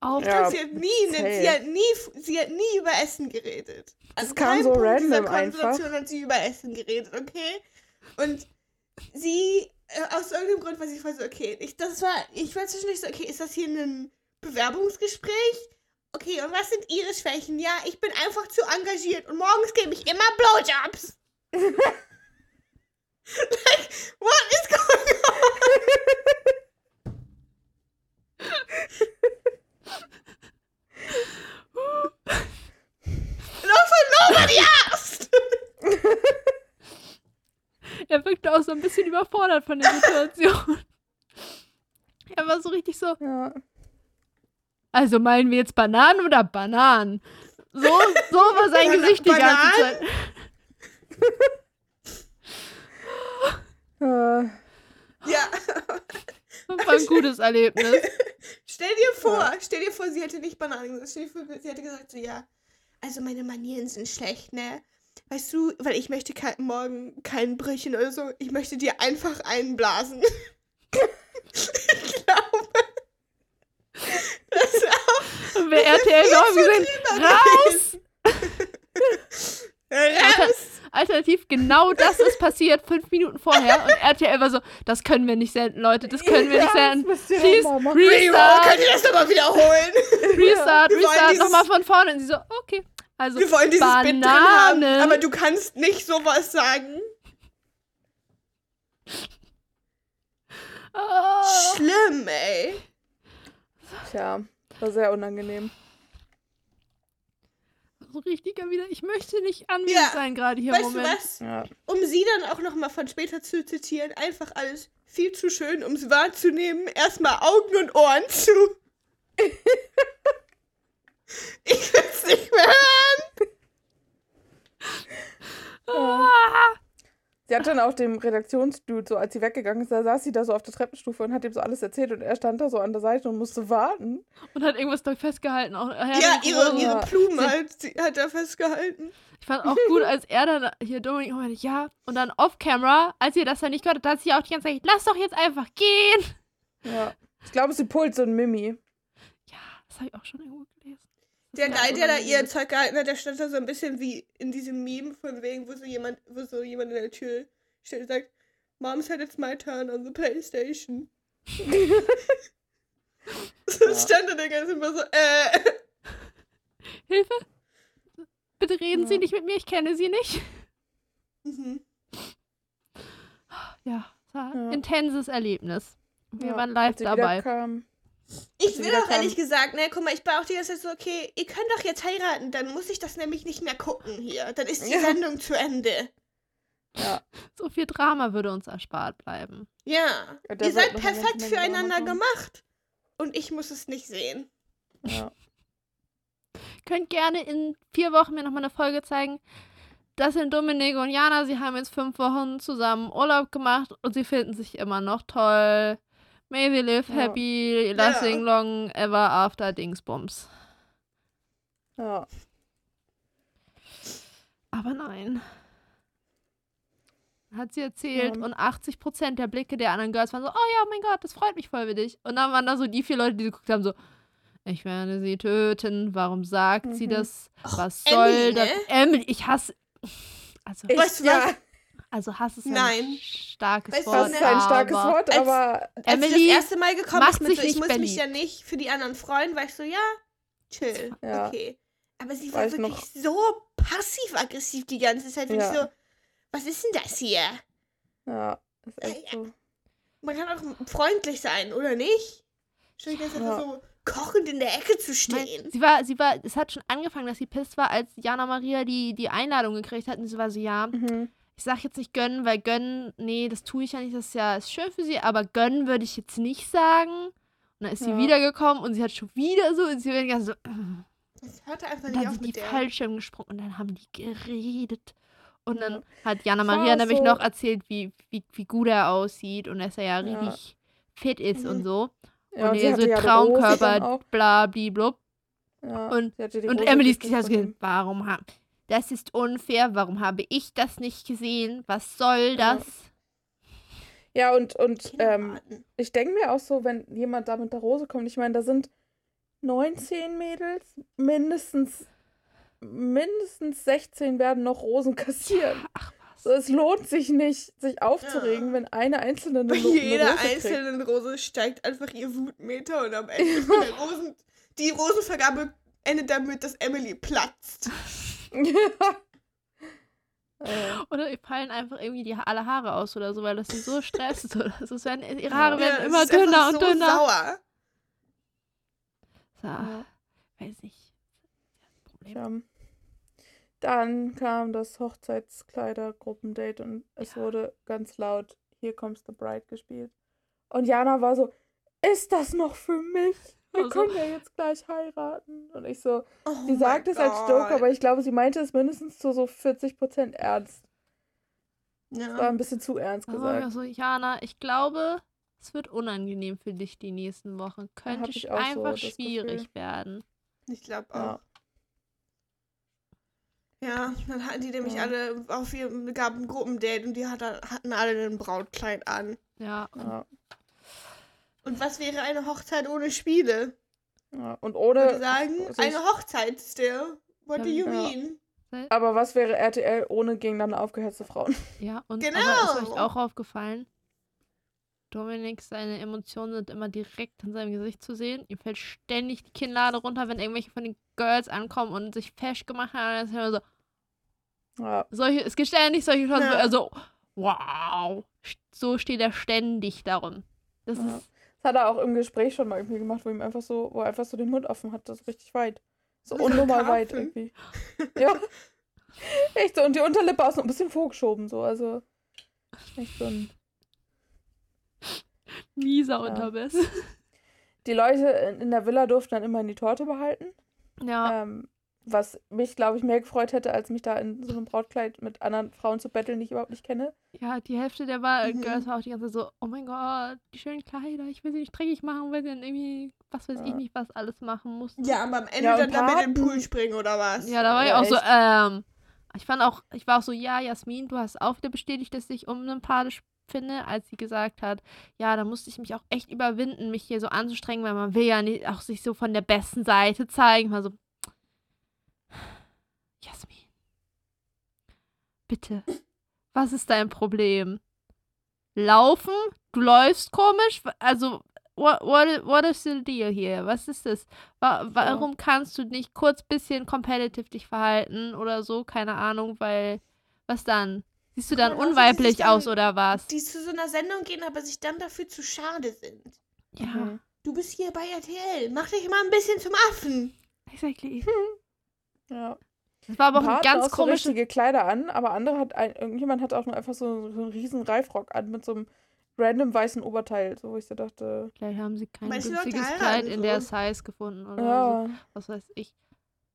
Auch Ich Ja, sie hat nie, ne, sie hat nie, sie hat nie über Essen geredet. An kam keinem so Punkt dieser random einfach. Konversation hat sie über Essen geredet, okay? Und sie, äh, aus irgendeinem Grund war sie voll so, okay, ich, das war, ich war zwischendurch so, okay, ist das hier ein Bewerbungsgespräch? Okay, und was sind ihre Schwächen? Ja, ich bin einfach zu engagiert und morgens gebe ich immer Blowjobs. like, what is going on? And also nobody asked! Er wirkte auch so ein bisschen überfordert von der Situation. er war so richtig so, Ja. also meinen wir jetzt Bananen oder Bananen? So, so war sein Gesicht die ganze? Zeit. Ja, Das war ein gutes Erlebnis. stell dir vor, stell dir vor, sie hätte nicht Bananen gesagt. Stell dir vor, sie hätte gesagt, so, ja, also meine Manieren sind schlecht, ne? Weißt du, weil ich möchte kein, morgen kein Brötchen oder so. Ich möchte dir einfach einblasen. ich glaube. Das ist auch Und bei RTL auch gesehen, raus! raus. Alternativ, genau das ist passiert fünf Minuten vorher und RTL war so, das können wir nicht senden, Leute, das können wir nicht senden. Please. Remo, restart, könnt ihr das nochmal wiederholen? restart, Wir wollen restart, nochmal von vorne. Und sie so, okay. Also, Wir wollen dieses Bit drin haben, Bananen. aber du kannst nicht sowas sagen. oh. Schlimm, ey. Tja, war sehr unangenehm. So richtiger wieder, ich möchte nicht anwesend Ja. sein gerade hier im Weißt du Moment. was? Ja. Um sie dann auch nochmal von später zu zitieren, einfach alles viel zu schön, um es wahrzunehmen. Erstmal Augen und Ohren zu. ich will es nicht mehr hören. Ah. Sie hat dann auch dem Redaktionsdude, so als sie weggegangen ist, da saß sie da so auf der Treppenstufe und hat ihm so alles erzählt und er stand da so an der Seite und musste warten. Und hat irgendwas doll festgehalten. Auch, ja, ihre, ihre Blumen Sie- halt, sie hat er festgehalten. Ich fand auch gut, als er dann hier Dominik meinte, ja, und dann off-camera, als ihr das dann nicht gehört habt, da hat sie auch die ganze Zeit, lass doch jetzt einfach gehen. Ja. Ich glaube, sie pult so ein Mimi. Ja, das habe ich auch schon irgendwo gelesen. Der Ja, Guy, der da ihr Zeug gehalten hat, der stand da so ein bisschen wie in diesem Meme von wegen, wo so jemand, wo so jemand in der Tür steht und sagt, Mom said it's my turn on the Playstation. so Ja. stand da der ganze immer so, äh. Hilfe? Bitte reden Sie Ja. nicht mit mir, ich kenne Sie nicht. Mhm. Ja, es war ein Ja. intenses Erlebnis. Wir Ja, waren live sie dabei. wiederkam. Ich will auch ehrlich gesagt, ne, guck mal, ich war auch die ganze Zeit so, okay, ihr könnt doch jetzt heiraten, dann muss ich das nämlich nicht mehr gucken hier. Dann ist die Ja. Sendung zu Ende. Ja. So viel Drama würde uns erspart bleiben. Ja. Ja, ihr seid perfekt füreinander gemacht. und ich muss es nicht sehen. Ja. Könnt gerne in vier Wochen mir nochmal eine Folge zeigen. Das sind Dominik und Jana. Sie haben jetzt fünf Wochen zusammen Urlaub gemacht und sie finden sich immer noch toll. May they live Ja. happy, lasting Ja. long ever after Dingsbums. ja. Aber nein. Hat sie erzählt Ja. und 80% der Blicke der anderen Girls waren so, oh ja, oh mein Gott, das freut mich voll für dich. Und dann waren da so die vier Leute, die geguckt haben, so, ich werde sie töten, warum sagt sie Mhm. das? Was Emily, soll das? ne? Emily, ich hasse, also, Ich, Weißt du ja, was? Also Hass ist Nein. ein starkes Weißt Wort. das ist ein starkes aber Wort, als- aber Als Emily sie das erste Mal gekommen ist mit sich so, ich muss mich beliebt. ja nicht für die anderen freuen, war ich so, ja, chill, Ja. okay. Aber sie war Weiß wirklich noch- so passiv-aggressiv die ganze Zeit. Und Ja. ich so, was ist denn das hier? ja, ist echt so. Man kann auch freundlich sein, oder nicht? Die ganze Zeit Ja. so kochend in der Ecke zu stehen. sie war, sie war, es hat schon angefangen, dass sie pisst war, als Jana Maria die, die Einladung gekriegt hat. Und sie war so, ja, Mhm. Ich sag jetzt nicht gönnen, weil gönnen, nee, das tue ich ja nicht, das ist ja ist schön für sie, aber gönnen würde ich jetzt nicht sagen. Und dann ist sie Ja. wiedergekommen und sie hat schon wieder so, und sie war die ganze so, Das hörte einfach und nicht dann auf sind die mit der. Fallschirm gesprungen und dann haben die geredet. Und Ja. dann hat Jana Maria nämlich so- noch erzählt, wie, wie, wie gut er aussieht und dass er ja Ja. richtig fit ist und Mhm. so. Ja, und sie er so ja die Rose dann Traumkörper, bla, blub. Ja, Und- sie die Und Emily ist von ihm. warum ha das ist unfair, warum habe ich das nicht gesehen? Was soll Ja. das? Ja, und, und ähm, ich denke mir auch so, wenn jemand da mit der Rose kommt, ich meine, da sind 19 Mädels, mindestens, mindestens 16 werden noch Rosen kassieren. Ach was. So, es lohnt sich nicht, sich aufzuregen, Ja. wenn eine einzelne eine, Bei Lo- jeder Rose kriegt. einzelnen Rose steigt einfach ihr Wutmeter und am Ende der Rosen, die Rosenvergabe endet damit, dass Emily platzt. Oder ihr fallen einfach irgendwie die, alle Haare aus oder so, weil das sie so stresst. Oder so. Es werden, ihre. Haare werden Ja, es immer dünner und so dünner. Sauer. So, ja. weiß nicht. Problem. Ja. Dann kam das Hochzeitskleider-Gruppendate und es Ja. wurde ganz laut Here Comes the Bride gespielt. Und Jana war so, ist das noch für mich? Wir Also- können ja jetzt gleich heiraten. Und ich so, Oh sie sagt es als Joke, aber ich glaube, sie meinte es mindestens zu so 40% ernst. Das war Ja. ein bisschen zu ernst ich gesagt. auch so, Jana, ich glaube, es wird unangenehm für dich die nächsten Wochen. Könnte so einfach das schwierig Gefühl. werden. Ich glaube auch. Ja. Ja, dann hatten die nämlich Ja. alle auf ihrem, gab ein Gruppendate und die hatte, hatten alle ein Brautkleid an. Ja. Ja. Und was wäre eine Hochzeit ohne Spiele? Ja. Und Ich würde ohne, sagen, also eine Hochzeit still. What do you Ja. mean? aber was wäre RTL ohne gegeneinander aufgehetzte Frauen? Ja, und Genau. aber ist euch auch aufgefallen? Dominik, seine Emotionen sind immer direkt in seinem Gesicht zu sehen. Ihm fällt ständig die Kinnlade runter, wenn irgendwelche von den Girls ankommen und sich fesch gemacht haben. Und dann ist er immer so, Ja. solche, es gibt ständig solche Shots, Ja. wo er so, wow. So steht er ständig darum. Das Ja. ist, Das hat er auch im Gespräch schon mal irgendwie gemacht, wo ihm einfach so, wo er einfach so den Mund offen hat, das ist richtig weit. So So unnormal weit irgendwie. Ja. Echt so. Und die Unterlippe auch so ein bisschen vorgeschoben, so. Also. Echt so ein. mieser Ja. Unterbiss. Die Leute in, in der Villa durften dann immer die Torte behalten. Ja. Ähm, was mich, glaube ich, mehr gefreut hätte, als mich da in so einem Brautkleid mit anderen Frauen zu betteln, die ich überhaupt nicht kenne. Ja, die Hälfte der war, Mhm. Girls war auch die ganze Zeit so, oh mein Gott, die schönen Kleider, ich will sie nicht dreckig machen, weil sie dann irgendwie, was weiß ich Ja. nicht, was alles machen mussten. Ja, aber am Ende Ja, dann damit in den Pool springen oder was? Ja, da war ich Ja, auch so, echt. ähm, ich fand auch, ich war auch so, ja, Jasmin, du hast auch wieder bestätigt, dass ich unsympathisch finde, als sie gesagt hat, ja, da musste ich mich auch echt überwinden, mich hier so anzustrengen, weil man will ja nicht auch sich so von der besten Seite zeigen. Ich war so, Jasmin, bitte, was ist dein Problem? Laufen? Du läufst komisch? Also, what, what, what is the deal hier? Was ist das? Wa warum kannst du nicht kurz bisschen competitive dich verhalten oder so? Keine Ahnung, weil, was dann? Siehst du dann sich unweiblich dann- aus oder was? Die zu so einer Sendung gehen, aber sich dann dafür zu schade sind. Ja, Mhm. Du bist hier bei RTL. Mach dich mal ein bisschen zum Affen. exactly. Ja. Das war aber auch ein hatten ganz auch so komisches. richtige Kleider an, aber andere hat ein, irgendjemand hat auch nur einfach so, so einen riesen Reifrock an mit so einem random weißen Oberteil, so wo ich so dachte, Vielleicht haben sie kein Manche günstiges Kleid in der so. Size gefunden oder so. ja, Was weiß ich.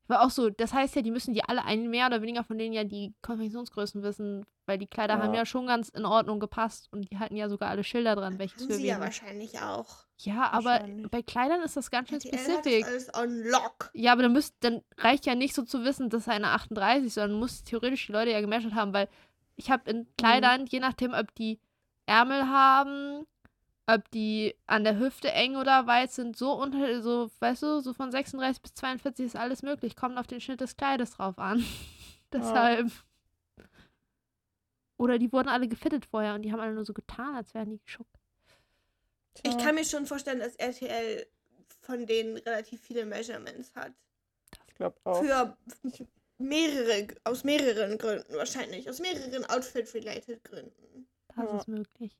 War auch so, das heißt ja, die müssen die alle ein mehr oder weniger von denen ja die Konfektionsgrößen wissen, weil die Kleider haben Ja. ja schon ganz in Ordnung gepasst und die hatten ja sogar alle Schilder dran, welches Haben für sie ja wen. wahrscheinlich auch. Ja, aber bei Kleidern ist das ganz schön spezifisch. alles on lock. Ja, aber dann, müsst, dann reicht ja nicht so zu wissen, das ist eine 38, sondern muss theoretisch die Leute ja gemeasert haben, weil ich habe in Kleidern, je nachdem, ob die Ärmel haben, ob die an der Hüfte eng oder weit sind, so unter, so, weißt du, so von 36 bis 42 ist alles möglich. Kommt auf den Schnitt des Kleides drauf an. Deshalb. Oder die wurden alle gefittet vorher und die haben alle nur so getan, als wären die geschuckt. Ich tja, kann mir schon vorstellen, dass RTL von denen relativ viele Measurements hat. ich glaube auch. Für mehrere, aus mehreren Gründen wahrscheinlich. Aus mehreren Outfit-related Gründen. Das Ja. ist möglich.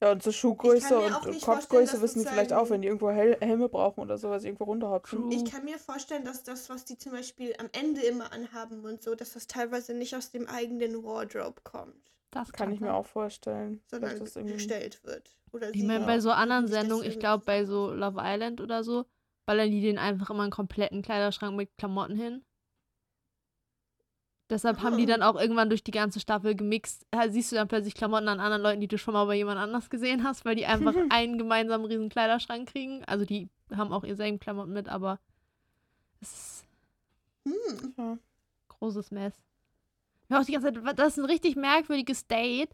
Ja, und zur Schuhgröße und Kopfgröße wissen die vielleicht auch, wenn die irgendwo Hel Helme brauchen oder sowas, irgendwo runterhopfen. Ich kann mir vorstellen, dass das, was die zum Beispiel am Ende immer anhaben und so, dass das teilweise nicht aus dem eigenen Wardrobe kommt, Das Kann ich mir sein. auch vorstellen. sondern Vielleicht ist irgendwie- bestellt wird. Oder Ich meine, bei so anderen Sendungen, ich glaube bei so Love Island oder so, ballern die den einfach immer einen kompletten Kleiderschrank mit Klamotten hin. Deshalb haben die Ah. dann auch irgendwann durch die ganze Staffel gemixt. Da siehst du dann plötzlich Klamotten an anderen Leuten, die du schon mal bei jemand anders gesehen hast, weil die einfach einen gemeinsamen riesen Kleiderschrank kriegen. Also die haben auch ihr selben Klamotten mit, aber es ist Hm. Großes Mess. Ja, auch die ganze Zeit, das ist ein richtig merkwürdiges Date,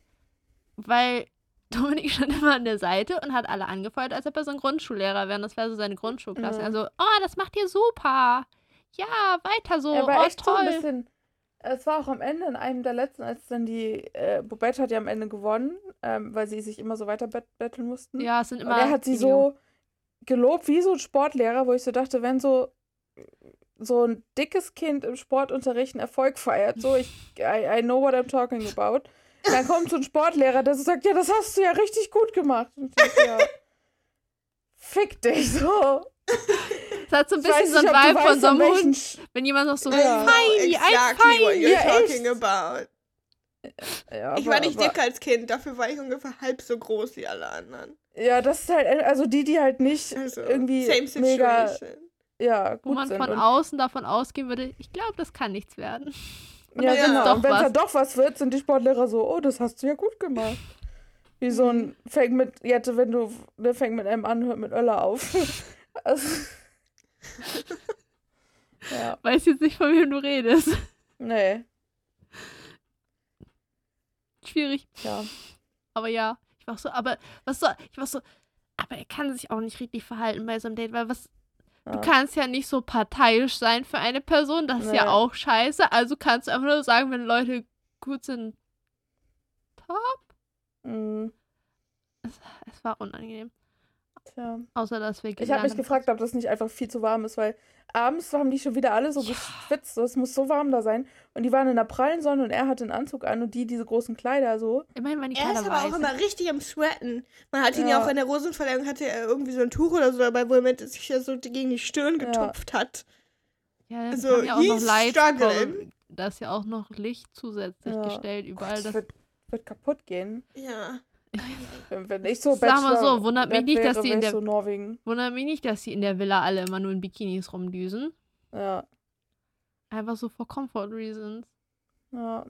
weil Dominik stand immer an der Seite und hat alle angefeuert, als ob er so ein Grundschullehrer wäre. Und Das wäre so seine Grundschulklasse. Ja. Also, oh, das macht ihr super. Ja, weiter so. er war oh, echt so ein toll. bisschen. Es war auch am Ende in einem der letzten, als dann die. Äh, Bobette hat ja am Ende gewonnen, ähm, weil sie sich immer so weiter bet betteln mussten. ja, es sind Und immer. er hat sie Video. so gelobt wie so ein Sportlehrer, wo ich so dachte, wenn so so ein dickes Kind im Sportunterricht einen Erfolg feiert, so ich I, I know what I'm talking about, dann kommt so ein Sportlehrer, der so sagt, ja, das hast du ja richtig gut gemacht. Und ich denke, ja, fick dich so. Es hat so ein bisschen so ein Vibe von so einem Hund. Wenn jemand noch so, Ja. I know feini, ein exactly what feini. you're Ja, talking echt. about. Ja, ich war nicht aber- dick als Kind, dafür war ich ungefähr halb so groß wie alle anderen. Ja, das ist halt, also die, die halt nicht Also, irgendwie same mega, ja, Wo gut man sind. von außen davon ausgehen würde, ich glaube, das kann nichts werden. Und ja, dann wird's genau. doch und wenn es dann doch was wird, sind die Sportlehrer so, oh, das hast du ja gut gemacht. Wie so ein, fängt mit, jetzt, wenn du, der fängt mit M an, hört mit Öller auf. also, ja, Weiß jetzt nicht, von wem du redest. nee, Schwierig. ja. Aber ja, ich war so, aber was soll, ich war so, aber er kann sich auch nicht richtig verhalten bei so einem Date, weil was, ja. Du kannst ja nicht so parteiisch sein für eine Person, das ist ja Nee. auch scheiße. Also kannst du einfach nur sagen, wenn Leute gut sind, top. Mm, Es war unangenehm. Tja. Außer, dass wir Ich habe mich gefragt, ob das nicht einfach viel zu warm ist, weil abends haben die schon wieder alle so geschwitzt. so, Es muss so warm da sein. Und die waren in der prallen Sonne und er hatte einen Anzug an und die diese großen Kleider so. Immerhin waren die Er ist Kleider aber auch weiß. immer richtig am Sweaten. Man hat ihn ja, Ja. auch in der Rosenverleihung, hatte er irgendwie so ein Tuch oder so dabei, wo er sich ja so gegen die Stirn Ja. getupft hat. Ja, es Also, ja auch noch kommen. Da ist ja auch noch Licht zusätzlich Ja. gestellt, überall. Gott, das das wird, wird kaputt gehen. Ja. Wenn, ich so Sag mal so, Bachelor wundert mich nicht, dass die in der- so Norwegen. Wundert mich nicht, dass sie in der Villa alle immer nur in Bikinis rumdüsen. Ja, Einfach so for comfort reasons. ja.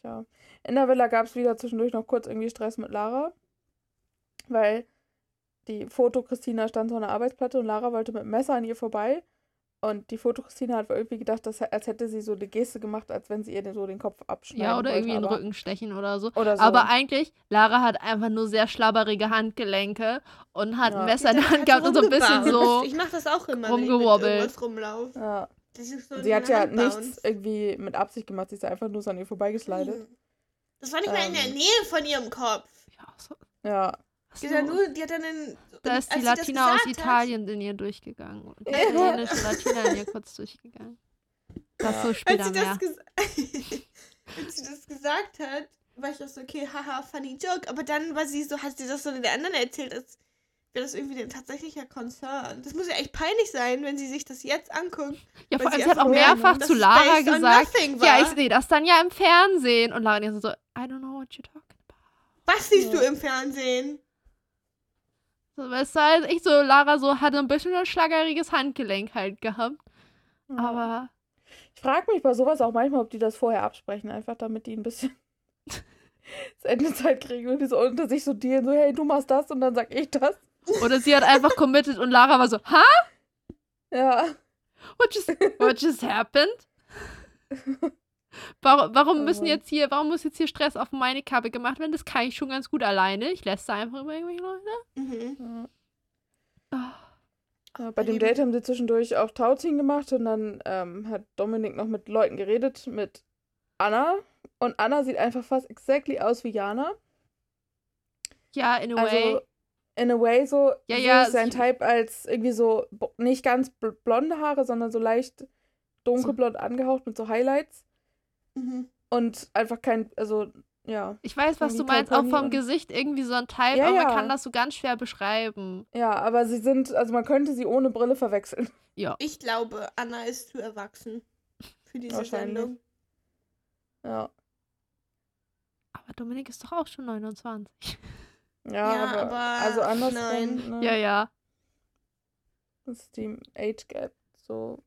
Tja. In der Villa gab es wieder zwischendurch noch kurz irgendwie Stress mit Lara. Weil die Foto-Christina stand so an der Arbeitsplatte und Lara wollte mit dem Messer an ihr vorbei. Und die Foto-Christina hat wohl irgendwie gedacht, dass, als hätte sie so eine Geste gemacht, als wenn sie ihr den, so den Kopf abschneiden Ja, oder wollte, irgendwie den Rücken stechen oder so. Oder so. Aber eigentlich, Lara hat einfach nur sehr schlabberige Handgelenke und hat Ja. ein Messer in der Hand gehabt und so ein bisschen so. Ich mach das auch immer, wenn ich rumgewobbelt. irgendwas rumlaufe. ja. So Sie hat ja Handbounce. nichts irgendwie mit Absicht gemacht, sie ist einfach nur so an ihr vorbeigeslidet. Hm. Das war nicht mal in der Ähm. Nähe von ihrem Kopf. Ja, so, Ja. Die hat, ja nur, die hat dann einen, da ist die als Latina aus hat- Italien in ihr durchgegangen. Und die Ja. italienische Latina in ihr kurz durchgegangen. Das so Als später sie, mehr. als sie das gesagt hat, war ich auch so, okay, haha, funny joke. Aber dann war sie so, hat sie das so den anderen erzählt, als wäre das irgendwie ein tatsächlicher Concern. Das muss ja echt peinlich sein, wenn sie sich das jetzt anguckt. Ja, vor allem, sie hat auch mehrfach zu Lara gesagt, ja, ich sehe das dann ja im Fernsehen. Und Lara die so, I don't know what you're talking about. Was siehst Ja. du im Fernsehen? So, weißt du, halt echt so, Lara so hatte ein bisschen ein schlageriges Handgelenk halt gehabt. Ja. Aber Ich frage mich bei sowas auch manchmal, ob die das vorher absprechen, einfach damit die ein bisschen das Ende Zeit kriegen und die so unter sich so dealen, so, hey, du machst das und dann sag ich das. Oder sie hat einfach committed und Lara war so, ha? Ja. What just, what just happened? Warum, warum Oh müssen jetzt hier, warum muss jetzt hier Stress auf meine Kappe gemacht werden? Das kann ich schon ganz gut alleine. Ich lässt da einfach über irgendwelche Leute. Mhm. Oh, bei dem Date haben sie zwischendurch auch Tauziehen gemacht und dann ähm, hat Dominik noch mit Leuten geredet, mit Anna. Und Anna sieht einfach fast exactly aus wie Jana. ja, in a way. Also in a way so, Ja, ja, sein Type als irgendwie so nicht ganz bl blonde Haare, sondern so leicht dunkelblond angehaucht mit so Highlights. Mhm. Und einfach kein, also ja. ich weiß, was du meinst. Auch vom Gesicht irgendwie so ein Type, Ja, aber man ja. kann das so ganz schwer beschreiben. Ja, aber sie sind, also man könnte sie ohne Brille verwechseln. Ja. Ich glaube, Anna ist zu erwachsen für diese. Sendung. Ja. Aber Dominik ist doch auch schon 29. Ja, Ja, aber, aber also andersrum, nein. ne, Ja, ja. das ist die Age Gap. So,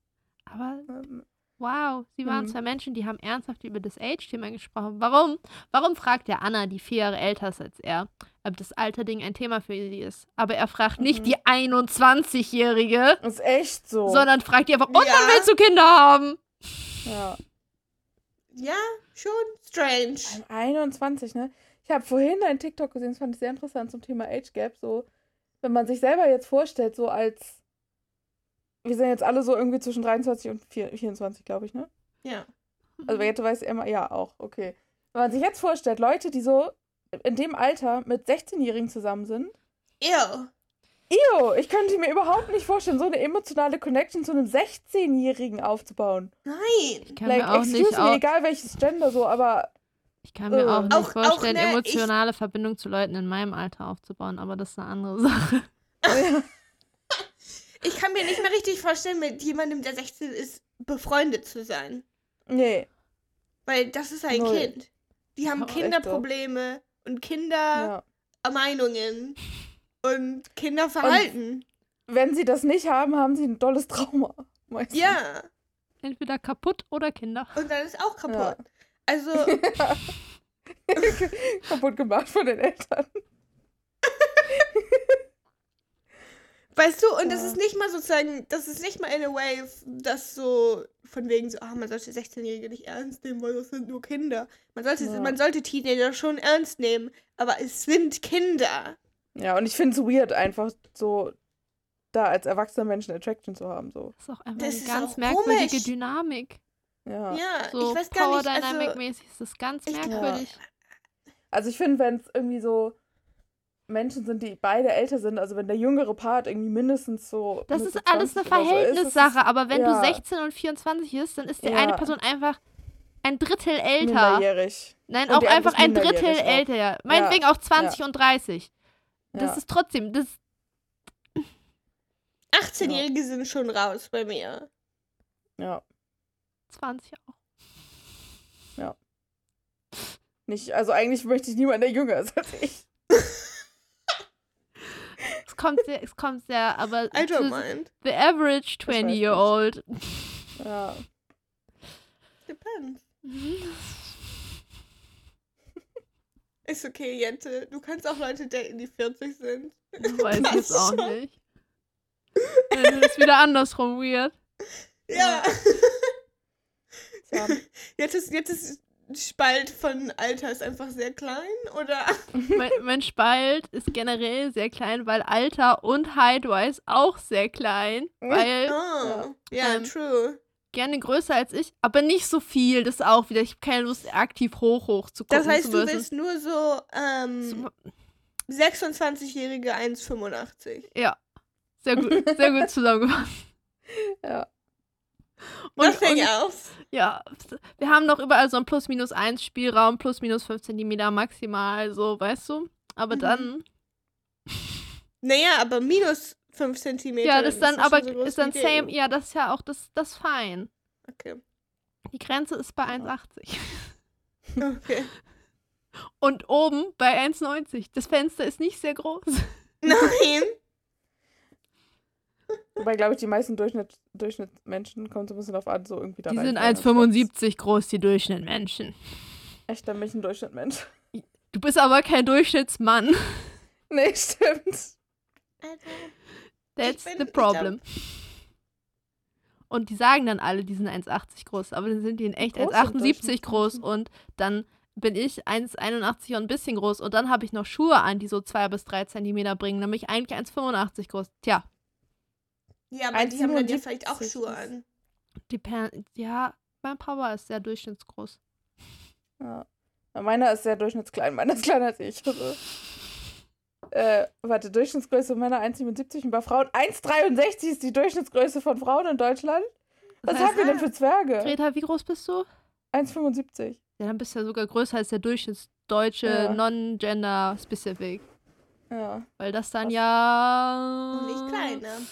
Aber ähm, wow, sie waren Mhm. zwei Menschen, die haben ernsthaft über das Age-Thema gesprochen. Warum? Warum fragt der Anna, die vier Jahre älter ist als er, ob das Alterding ein Thema für sie ist? Aber er fragt nicht Mhm. die 21-Jährige, ist echt so. sondern fragt die einfach, und Ja. wann willst du Kinder haben? ja. Ja, schon strange. Beim 21, ne? Ich habe vorhin einen TikTok gesehen, das fand ich sehr interessant zum Thema Age Gap. So, wenn man sich selber jetzt vorstellt, so als. Wir sind jetzt alle so irgendwie zwischen 23 und 4, 24, glaube ich, ne? Ja. Also, Jette weiß immer, ja, auch, okay. Wenn man sich jetzt vorstellt, Leute, die so in dem Alter mit 16-Jährigen zusammen sind. Ew. Ew, ich könnte mir überhaupt nicht vorstellen, so eine emotionale Connection zu einem 16-Jährigen aufzubauen. Nein. Ich kann like, mir auch excuse nicht me, auch, egal welches Gender so, aber ich kann mir äh, auch nicht Auch- auch, vorstellen, ne, ich- emotionale Verbindung zu Leuten in meinem Alter aufzubauen, aber das ist eine andere Sache. Ich kann mir nicht mehr richtig vorstellen, mit jemandem, der 16 ist, befreundet zu sein. nee. Weil das ist ein Null. Kind. Die haben Ja. Kinderprobleme und Ja. Kindermeinungen und Kinderverhalten. Wenn sie das nicht haben, haben sie ein dolles Trauma. meistens. ja, Entweder kaputt oder Kinder. und dann ist auch kaputt. Ja. Also, Kaputt gemacht von den Eltern. Weißt du, und das Ja. ist nicht mal sozusagen, das ist nicht mal in a way, das so von wegen so, ah, man sollte 16-Jährige nicht ernst nehmen, weil das sind nur Kinder. Man sollte, Ja. man sollte Teenager schon ernst nehmen, aber es sind Kinder. Ja, und ich finde es weird, einfach so da als erwachsener Menschen Attraction zu haben. So. Das ist auch einfach Das eine ganz merkwürdige komisch. Dynamik. Ja. Ja, So ich weiß gar Power nicht, Dynamic also, mäßig ist das ganz ich- merkwürdig. Also ich finde, wenn es irgendwie so Menschen sind, die beide älter sind, also wenn der jüngere Part irgendwie mindestens so. Das ist alles eine 20 oder so ist, Verhältnissache, aber wenn ja. du 16 und 24 bist, dann ist die Ja. eine Person einfach ein Drittel älter. minderjährig. Nein, Und auch einfach ein Drittel auch. älter. Ja. Meinetwegen auch 20 und 30. Ja. Das ist trotzdem, das 18-Jährige sind schon raus bei mir. ja. 20 auch. Nicht, also eigentlich möchte ich niemanden, der jünger ist als ich. Es kommt sehr, es kommt sehr, aber I don't mind. the average weiß 20-year-old. Ja. Depends. Ist okay, Jette. Du kannst auch Leute daten, die 40 sind. Weiß ich Passt jetzt auch schon. nicht. Dann ist wieder andersrum weird. Ja. Tja. Jetzt ist, jetzt ist Spalt von Alter ist einfach sehr klein, oder? mein, mein Spalt ist generell sehr klein, weil Alter und Height-wise auch sehr klein. Weil Oh. Ja, Ähm, true. gerne größer als ich, aber nicht so viel. Das ist auch wieder, ich habe keine Lust, aktiv hoch, hoch zu gucken Das heißt, du bist nur so ähm, 26-jährige 1,85. Ja. Sehr gut, sehr gut zusammengefasst. ja. Und, Nothing und else. ja, wir haben noch überall so einen Plus-Minus-1 Spielraum, plus minus 5 cm maximal, so, weißt du? Aber Mhm. dann, Naja, aber minus 5 cm. ja, das dann, aber so ist dann same, ja, das ist ja auch das, das ist fein. Okay. Die Grenze ist bei 1,80. Okay. Und oben bei 1,90. Das Fenster ist nicht sehr groß. Nein. Wobei, glaube ich, die meisten Durchschnitt, Durchschnittsmenschen kommen so ein bisschen auf an, so irgendwie da Die sind rein- 1,75 groß, die Durchschnittmenschen. Echt, dann bin ich ein Durchschnittmensch. Du bist aber kein Durchschnittsmann. Nee, stimmt. Also, That's bin- the problem. Und die sagen dann alle, die sind 1,80 groß, aber dann sind die in echt Groß sind 1,78 groß und dann bin ich 1,81 und ein bisschen groß und dann habe ich noch Schuhe an, die so 2 bis 3 Zentimeter bringen, dann bin ich eigentlich 1,85 groß. Tja, ja, aber die haben dann ja 1,77 vielleicht auch Schuhe an. die per ja, mein Papa ist sehr durchschnittsgroß. Ja. Meiner ist sehr durchschnittsklein. Meiner ist kleiner als ich. Also, äh, warte, Durchschnittsgröße Männer 1,77 und bei Frauen 1,63 ist die Durchschnittsgröße von Frauen in Deutschland. Was Das haben wir denn für Zwerge? Greta, wie groß bist du? 1,75. Ja, dann bist du ja sogar größer als der Durchschnittsdeutsche Ja. Non-Gender-Specific. Ja. Weil das dann Was? ja. Nicht klein, ne?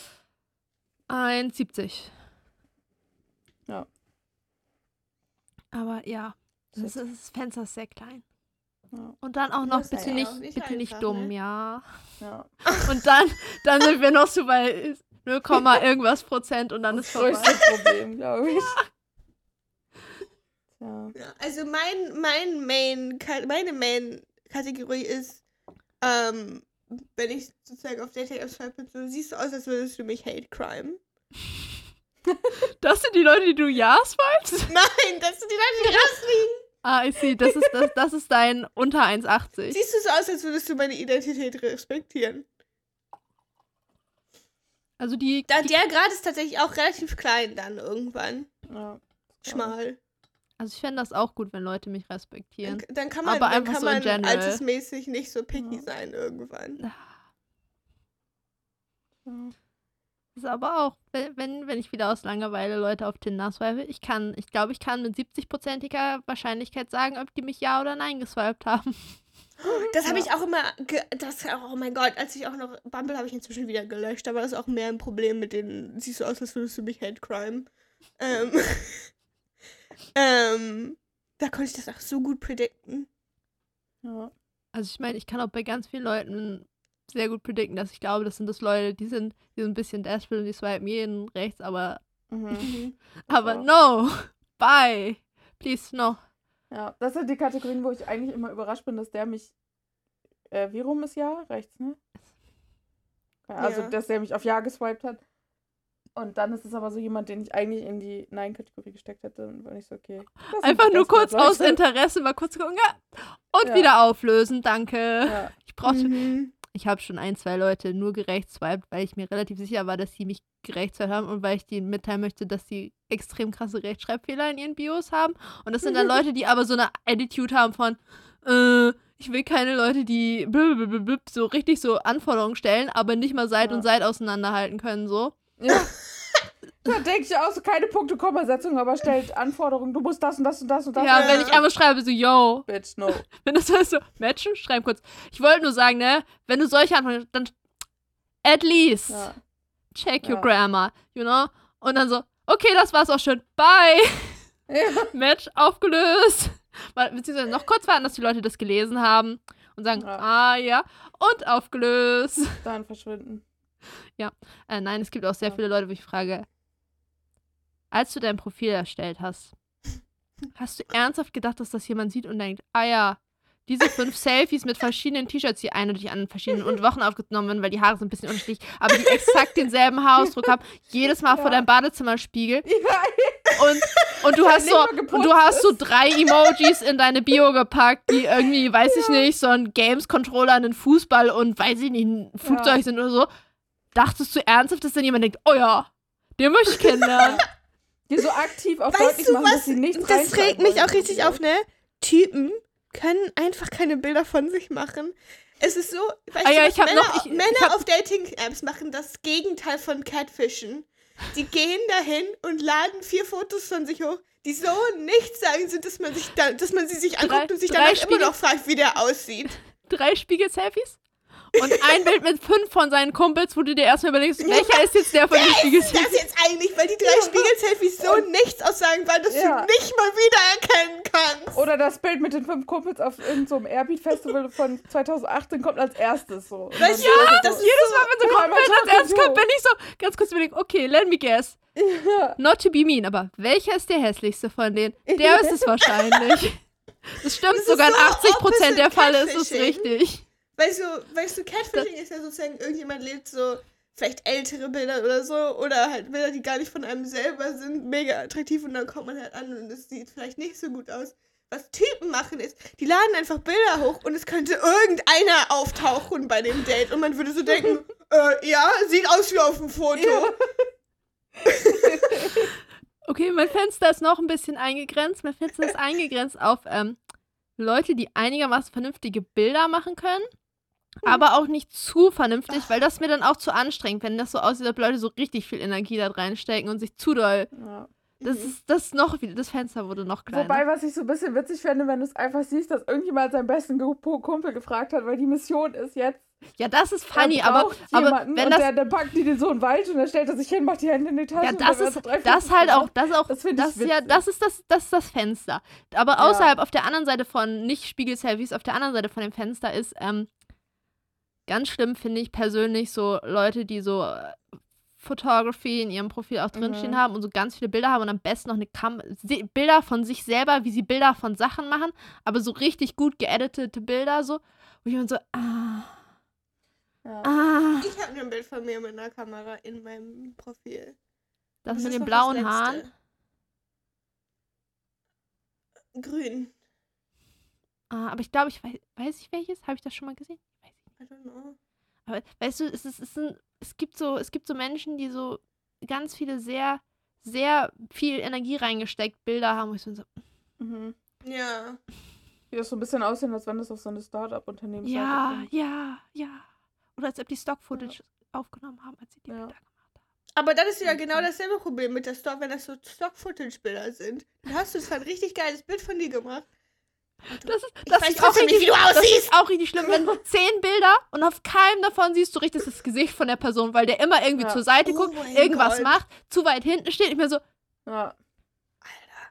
1,70. Ja. Aber ja, das, ist, das Fenster ist sehr klein. Ja. Und dann auch noch Das bitte ja nicht, auch nicht bitte nicht einfach, dumm, ne? ja. ja. Und dann, dann sind wir noch so bei 0, irgendwas Prozent und dann Das ist vorbei. größte Problem, glaube ich. Ja. Ja, also mein, mein Main, meine Main-Kategorie ist, ähm, wenn ich sozusagen auf Dating-Apps bin, so siehst du aus, als würdest du mich Hate Crime. Das sind die Leute, die du ja swipest? Nein, das sind die Leute, die rausfliegen. Ah, ich sehe, das ist, das, das ist dein unter 1,80. Siehst du so aus, als würdest du meine Identität respektieren. Also die, Da, die der Grad ist tatsächlich auch relativ klein dann irgendwann. Ja. Schmal. Also ich fände das auch gut, wenn Leute mich respektieren. Dann, dann kann man, Aber einfach so in man general. altersmäßig nicht so picky Ja. sein irgendwann. Ja. Das ist aber auch, wenn, wenn, wenn ich wieder aus Langeweile Leute auf Tinder swipe, ich kann, ich glaube, ich kann mit 70-prozentiger Wahrscheinlichkeit sagen, ob die mich ja oder nein geswiped haben. Das habe Ja. ich auch immer, ge das oh mein Gott, als ich auch noch, Bumble habe ich inzwischen wieder gelöscht, aber das ist auch mehr ein Problem mit den, siehst du aus, als würdest du mich Hate Crime. Ähm, ähm, da konnte ich das auch so gut predikten. Ja. Also ich meine, ich kann auch bei ganz vielen Leuten sehr gut predikten, dass ich glaube, das sind das Leute, die sind, die sind ein bisschen desperate und die swipen jeden rechts, aber, Mhm. Mhm. aber Ja. no, bye, please no. ja, das sind die Kategorien, wo ich eigentlich immer überrascht bin, dass der mich. Äh, wie rum ist Ja? Rechts, ne? Ja, Also, Ja. dass der mich auf Ja geswiped hat. Und dann ist es aber so jemand, den ich eigentlich in die Nein-Kategorie gesteckt hätte. Und war ich so, okay. Einfach nur kurz aus. Interesse mal kurz gucken, ja, und Ja. wieder auflösen, danke. Ja. Ich brauchte, Mhm. ich habe schon ein, zwei Leute nur gerechtswiped, weil ich mir relativ sicher war, dass sie mich gerechtswiped haben und weil ich denen mitteilen möchte, dass sie extrem krasse Rechtschreibfehler in ihren Bios haben. Und das sind dann Leute, die aber so eine Attitude haben von, äh, ich will keine Leute, die blablabla so richtig so Anforderungen stellen, aber nicht mal Seit Ja. und Seit auseinanderhalten können, so. Ja. Da denke ich auch so, keine Punkte, Kommasetzung, aber stellt Anforderungen, du musst das und das und das und das. Ja, Ja. wenn ich einfach schreibe, so, yo, Bitch, no. wenn das heißt so, matchen, schreib kurz. Ich wollte nur sagen, ne, wenn du solche Antworten, dann at least. Ja. check your Ja. grammar, you know? Und dann so, okay, das war's auch schon. Bye. ja. Match aufgelöst. Beziehungsweise noch kurz warten, dass die Leute das gelesen haben und sagen, ah ja, und aufgelöst. Dann verschwinden. Äh, nein, es gibt auch sehr Ja. viele Leute, wo ich frage, als du dein Profil erstellt hast, hast du ernsthaft gedacht, dass das jemand sieht und denkt, ah ja, diese fünf Selfies mit verschiedenen T-Shirts, die eindeutig an verschiedenen und Wochen aufgenommen werden, weil die Haare sind ein bisschen unterschiedlich, aber die exakt denselben Haarausdruck haben, jedes Mal vor Ja. deinem Badezimmerspiegel Ja, und, und du hast so und du hast so drei Emojis in deine Bio gepackt, die irgendwie, weiß ich nicht, so ein Games-Controller, einen Fußball und weiß ich nicht, ein Flugzeug Ja. sind oder so. Dachtest du ernsthaft, dass dann jemand denkt, oh ja, den möchte ich kennenlernen? die so aktiv auch Weißt deutlich du machen, was? dass sie nichts Das regt mich auch richtig auf, ne? Typen können einfach keine Bilder von sich machen. Es ist so, weißt Ah du, ja, ich Männer, noch- ich- ich Männer hab- auf Dating-Apps machen das Gegenteil von Catfischen. Die gehen dahin und laden vier Fotos von sich hoch, die so nichts sagen sind, dass man sich dann, dass man sie sich anguckt Drei- und sich drei dann immer Spiegel- noch fragt, wie der aussieht. Drei Spiegel-Selfies? Und ein Bild mit fünf von seinen Kumpels, wo du dir erstmal überlegst, welcher ist jetzt der von den Das Spiegelselfies? jetzt eigentlich, weil die drei Spiegel-Selfies so nichts aussagen, weil dass Ja. du nicht mal wiedererkennen kannst. Oder das Bild mit den fünf Kumpels auf irgendeinem so einem Airbeat-Festival von 2018 kommt als erstes so. Und Weißt du, so- das Jedes Mal, wenn so Ja, kommt, man wenn sagt das erst so. kommt, bin ich so ganz kurz überlegen, okay, let me guess. Ja. Not to be mean, aber welcher ist der hässlichste von denen? Der ist es wahrscheinlich. Das stimmt Das sogar in so 80% der Fälle ist es richtig. Weißt du, weißt du, Catfishing ist ja sozusagen, irgendjemand lädt so vielleicht ältere Bilder oder so oder halt Bilder, die gar nicht von einem selber sind, mega attraktiv und dann kommt man halt an und es sieht vielleicht nicht so gut aus. Was Typen machen ist, die laden einfach Bilder hoch und es könnte irgendeiner auftauchen bei dem Date und man würde so denken, äh, ja, sieht aus wie auf dem Foto. Okay, mein Fenster ist noch ein bisschen eingegrenzt. Mein Fenster ist eingegrenzt auf ähm, Leute, die einigermaßen vernünftige Bilder machen können. Aber auch nicht zu vernünftig, weil das mir dann auch zu anstrengend, wenn das so aussieht, als ob Leute so richtig viel Energie da reinstecken und sich zu doll. Ja. Das ist das noch wieder, das Fenster wurde noch kleiner. Wobei, was ich so ein bisschen witzig fände, wenn du es einfach siehst, dass irgendjemand seinen besten Kumpel gefragt hat, weil die Mission ist jetzt, ja, das ist funny, aber, aber wenn und das der, dann packt die den so in den Wald und dann stellt er sich hin, macht die Hände in die Tasche. Ja, und das ist das halt auch, das ist auch, Das finde ich das, ja, das ist das, das ist das Fenster. Aber Ja. außerhalb, auf der anderen Seite von nicht Spiegel-Selfies, auf der anderen Seite von dem Fenster ist, ähm, ganz schlimm finde ich persönlich so Leute, die so äh, Photography in ihrem Profil auch drinstehen Mhm. haben und so ganz viele Bilder haben und am besten noch eine Kam Bilder von sich selber, wie sie Bilder von Sachen machen, aber so richtig gut geeditete Bilder so, wo ich mir so, ah, Ja. ah, Ich habe ein Bild von mir mit einer Kamera in meinem Profil. das Was mit den blauen das Haaren. Grün. Ah, aber ich glaube, ich weiß, weiß ich welches? Habe ich das schon mal gesehen? I don't know. Aber weißt du, es, ist, es, sind, es, gibt so, es gibt so Menschen, die so ganz viele sehr, sehr viel Energie reingesteckt Bilder haben. wo ich so, Mhm. Ja. Die das so ein bisschen aussehen, als wenn das auf so eine Startup-Unternehmen ja, ja, ja. Oder als ob die Stock-Footage aufgenommen haben, als sie die Ja. Bilder gemacht haben. Aber das ist ja genau dasselbe Problem mit der Stock, wenn das so Stock-Footage-Bilder sind. Dann hast du zwar ein richtig geiles Bild von dir gemacht. Das ist, Ich das weiß ist auch trotzdem nicht, richtig, wie du das aussiehst. ist auch richtig schlimm, wenn du zehn Bilder und auf keinem davon siehst du richtig das Gesicht von der Person, weil der immer irgendwie Ja. zur Seite Oh guckt, irgendwas Gott. macht, zu weit hinten steht. Ich mir so, Ja.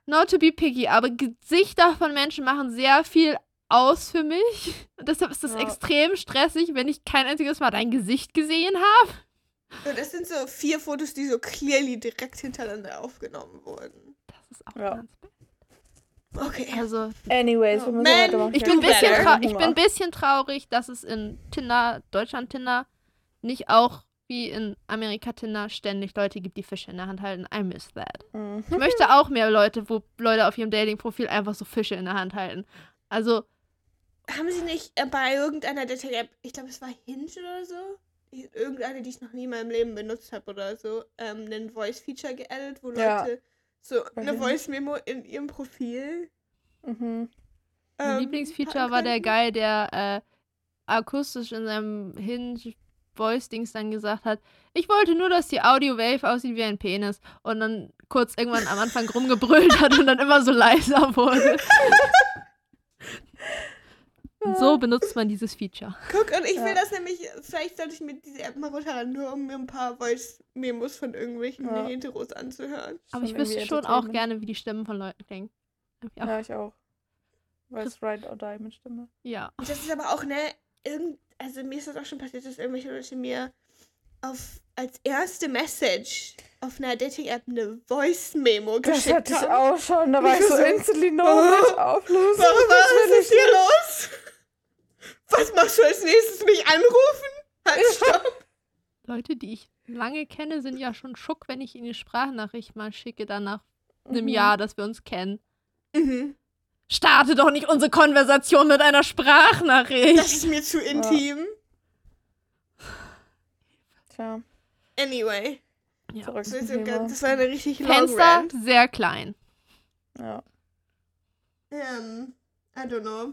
Not to be picky, aber Gesichter von Menschen machen sehr viel aus für mich. Und deshalb ist es Ja. extrem stressig, wenn ich kein einziges Mal dein Gesicht gesehen habe. Das sind so vier Fotos, die so clearly direkt hintereinander aufgenommen wurden. Das ist auch Ja. ganz bad. Okay. Also, Anyways, wir müssen Man, weitermachen. ich bin, ein bisschen ich bin ein bisschen traurig, dass es in Tinder, Deutschland Tinder, nicht auch wie in Amerika Tinder ständig Leute gibt, die Fische in der Hand halten. I miss that. Mhm. Ich möchte auch mehr Leute, wo Leute auf ihrem Dating-Profil einfach so Fische in der Hand halten. Also, Haben sie nicht äh, bei irgendeiner Dating-App, ich glaube, es war Hinge oder so, irgendeine, die ich noch nie in meinem Leben benutzt habe oder so, ähm, ein Voice-Feature geaddet, wo Ja. So eine Hinge. Voice-Memo in ihrem Profil. Mhm. Mein ähm, Lieblingsfeature war der. Guy, der äh, akustisch in seinem Hinge-Voice-Dings dann gesagt hat, ich wollte nur, dass die Audio-Wave aussieht wie ein Penis. Und dann kurz irgendwann am Anfang rumgebrüllt hat und dann immer so leiser wurde. Und so benutzt man dieses Feature. Guck, und ich will Ja. das nämlich, vielleicht sollte ich mir diese App mal runterladen, nur um mir ein paar Voice-Memos von irgendwelchen Ja. Heteros anzuhören. Aber ich wüsste schon auch gerne, wie die Stimmen von Leuten klingen. Auch- Ja, ich auch. Weil es Ride or Die mit Stimme. Ja. Und das ist aber auch, ne, irgend, also mir ist das auch schon passiert, dass irgendwelche Leute mir auf, als erste Message auf einer Dating-App eine Voice-Memo Das geschickt hatte ich haben. auch schon. Da war ich so So- instantly no mit auflösen. Was, Das was will ist hier los? Was machst du als nächstes? Mich anrufen? Halt, stopp. Leute, die ich lange kenne, sind ja schon schock, wenn ich ihnen eine Sprachnachricht mal schicke, dann nach einem Mhm. Jahr, dass wir uns kennen. Mhm. Starte doch nicht unsere Konversation mit einer Sprachnachricht. Das ist mir zu intim. Tja, Anyway, Ja. zurück das, zum Thema. das war eine richtig Fenster sehr klein. Ja. Ähm, I don't know.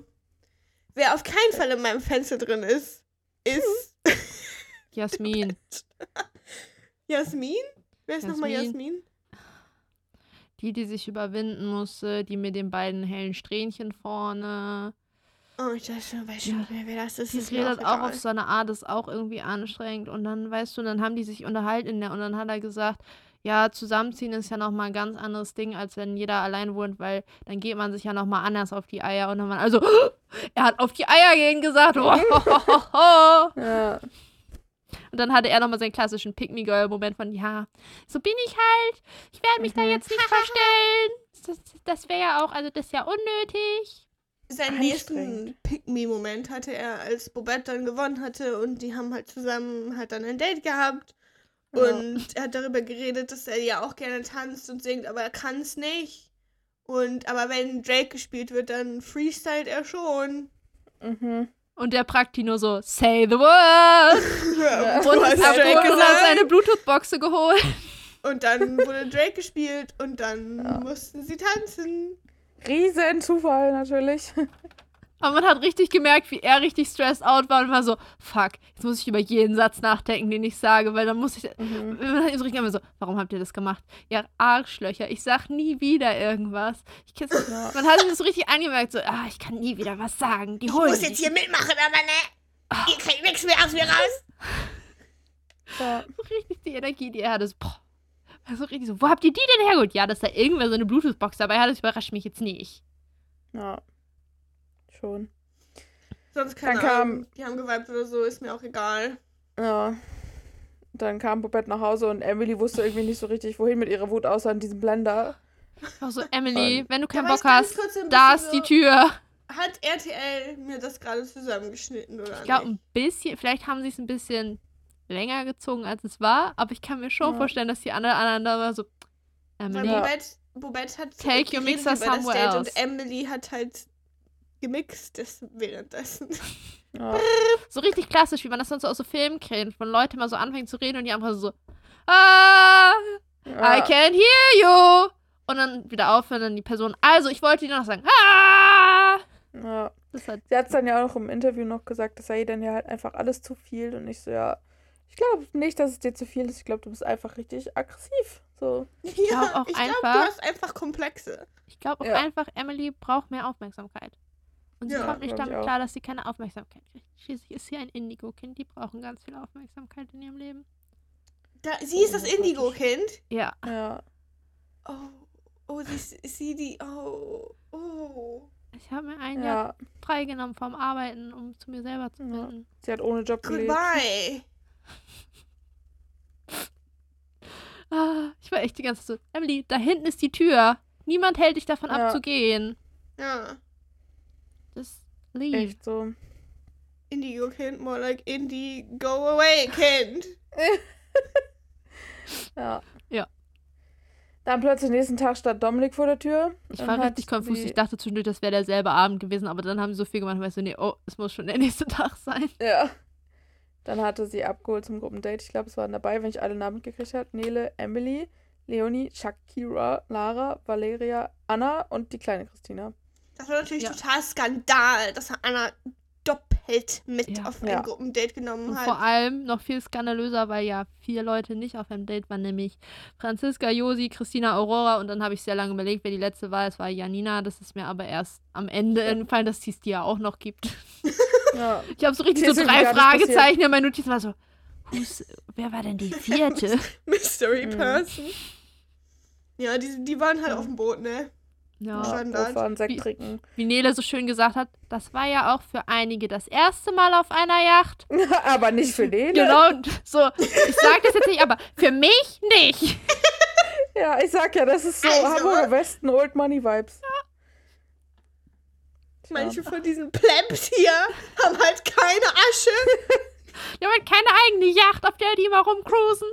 Wer auf keinen Fall in meinem Fenster drin ist, ist Jasmin. Jasmin? Wer ist nochmal Jasmin. Die, die sich überwinden musste, die mit den beiden hellen Strähnchen vorne. Oh, ich weiß schon, weiß schon Ja. wer, das ist. Die ist redet auch egal. auf so eine Art, ist auch irgendwie anstrengend. Und dann, weißt du, dann haben die sich unterhalten der, und dann hat er gesagt, ja, zusammenziehen ist ja nochmal ein ganz anderes Ding, als wenn jeder allein wohnt, weil dann geht man sich ja nochmal anders auf die Eier. Und dann man, also, er hat auf die Eier gehen gesagt. und Ja. dann hatte er nochmal seinen klassischen Pick-Me-Girl-Moment von, ja, so bin ich halt. Ich werde mich da Mhm. jetzt nicht verstellen. Das, das wäre ja auch, also das ist ja unnötig. Seinen nächsten Pick-Me-Moment hatte er, als Bobette dann gewonnen hatte und die haben halt zusammen halt dann ein Date gehabt. Und er hat darüber geredet, dass er ja auch gerne tanzt und singt, aber er kann es nicht. Und aber wenn Drake gespielt wird, dann freestylt er schon. Mhm. Und der Prakti nur so, say the word. Ja, Und ab Drake hat gesagt. seine Bluetooth-Boxe geholt. Und dann wurde Drake gespielt und dann Ja. mussten sie tanzen. Riesen Zufall natürlich. Aber man hat richtig gemerkt, wie er richtig stressed out war und war so, fuck, jetzt muss ich über jeden Satz nachdenken, den ich sage, weil dann muss ich. Mhm. Man hat ihm so richtig so, warum habt ihr das gemacht? Ja, Arschlöcher, ich sag nie wieder irgendwas. Ich, Ja. man hat das so richtig angemerkt, so, ah, ich kann nie wieder was sagen. Die Ich holen muss mich. jetzt hier mitmachen, aber ne. Ihr kriegt nichts mehr aus mir raus. Ja. So richtig die Energie, die er hatte. So, boah. Also richtig so, wo habt ihr die denn hergeholt? Ja, dass da irgendwer so eine Bluetooth-Box dabei hat, das überrascht mich jetzt nicht. ja. Schon. Sonst keine Dann kam- Ahnung. Die haben geweibt oder so, ist mir auch egal. Ja. Dann kam Bobette nach Hause und Emily wusste irgendwie nicht so richtig, wohin mit ihrer Wut, außer an diesem Blender. Auch so, Emily, wenn du keinen Bock hast, da ist die Tür. Hat RTL mir das gerade zusammengeschnitten oder Ich glaube, ein bisschen, vielleicht haben sie es ein bisschen länger gezogen, als es war, aber ich kann mir schon Ja. vorstellen, dass die anderen, war so, Emily. Bobette, Bobette hat Take your mixer somewhere else. und Emily hat halt gemixt das währenddessen. Ja. so richtig klassisch, wie man das sonst so aus so Filmen kennt, von Leuten mal so anfangen zu reden und die andere so, ah, I Ja. can't hear you. Und dann wieder aufhören, dann die Person, also ich wollte dir noch sagen, ah. ja. Das hat, Sie hat es dann ja auch im Interview noch gesagt, das sei ihr dann ja halt einfach alles zu viel. Und ich so, ja, ich glaube nicht, dass es dir zu viel ist. Ich glaube, du bist einfach richtig aggressiv. So. Ich glaub auch ich einfach- glaube, du hast einfach Komplexe. ich glaube auch Ja. einfach, Emily braucht mehr Aufmerksamkeit. Und sie Ja, kommt nicht damit klar, dass sie keine Aufmerksamkeit kriegt. Schließlich ist sie ein Indigo-Kind, die brauchen ganz viel Aufmerksamkeit in ihrem Leben. Da, sie ist das Oh, Indigo-Kind. Ja. Ja. Oh, oh, sie ist, sie die. Oh, oh. Ich habe mir ein Jahr Ja. freigenommen vom Arbeiten, um zu mir selber zu Ja. finden. Sie hat ohne Job gelebt. Goodbye. Ah, ich war echt die ganze Zeit so, Emily, da hinten ist die Tür. Niemand hält dich davon Ja. ab zu gehen. Ja. Just leave. Echt so. Indigo-Kind, more like Indie Go Away Kind. Ja. Ja. Dann plötzlich nächsten Tag stand Dominik vor der Tür. Ich war richtig konfus. Ich dachte zwischendurch, das wäre derselbe Abend gewesen, aber dann haben sie so viel gemacht, weißt du, nee, oh, es muss schon der nächste Tag sein. Ja. Dann hatte sie abgeholt zum Gruppendate. Ich glaube, es waren dabei, wenn ich alle Namen mitgekriegt habe. Nele, Emily, Leonie, Shakira, Lara, Valeria, Anna und die kleine Christina. Das war natürlich Ja. total Skandal, dass er Anna doppelt mit Ja. auf ein Ja. Gruppendate genommen Und hat. vor allem noch viel skandalöser, weil ja vier Leute nicht auf einem Date waren, nämlich Franziska, Josi, Christina, Aurora und dann habe ich sehr lange überlegt, wer die letzte war. Es war Janina, das ist mir aber erst am Ende eingefallen, dass es die ja auch noch gibt. Ja. Ich habe so richtig Die so drei Fragezeichen in meinen Notizen, war so, who's, wer war denn die vierte? Mystery Mhm. Person. Ja, die, die waren halt Ja. auf dem Boot, ne? Ja, ja. Auffahren, Sekt Wie- trinken. wie Nele so schön gesagt hat, das war ja auch für einige das erste Mal auf einer Yacht. Aber nicht für den. Genau, so, ich sag das jetzt nicht, aber für mich nicht. Ja, ich sag ja, das ist so Also. Hamburger Westen Old Money Vibes. Tja. Manche von diesen Plebs hier haben halt keine Asche. Die haben halt keine eigene Yacht, auf der die mal rumcruisen.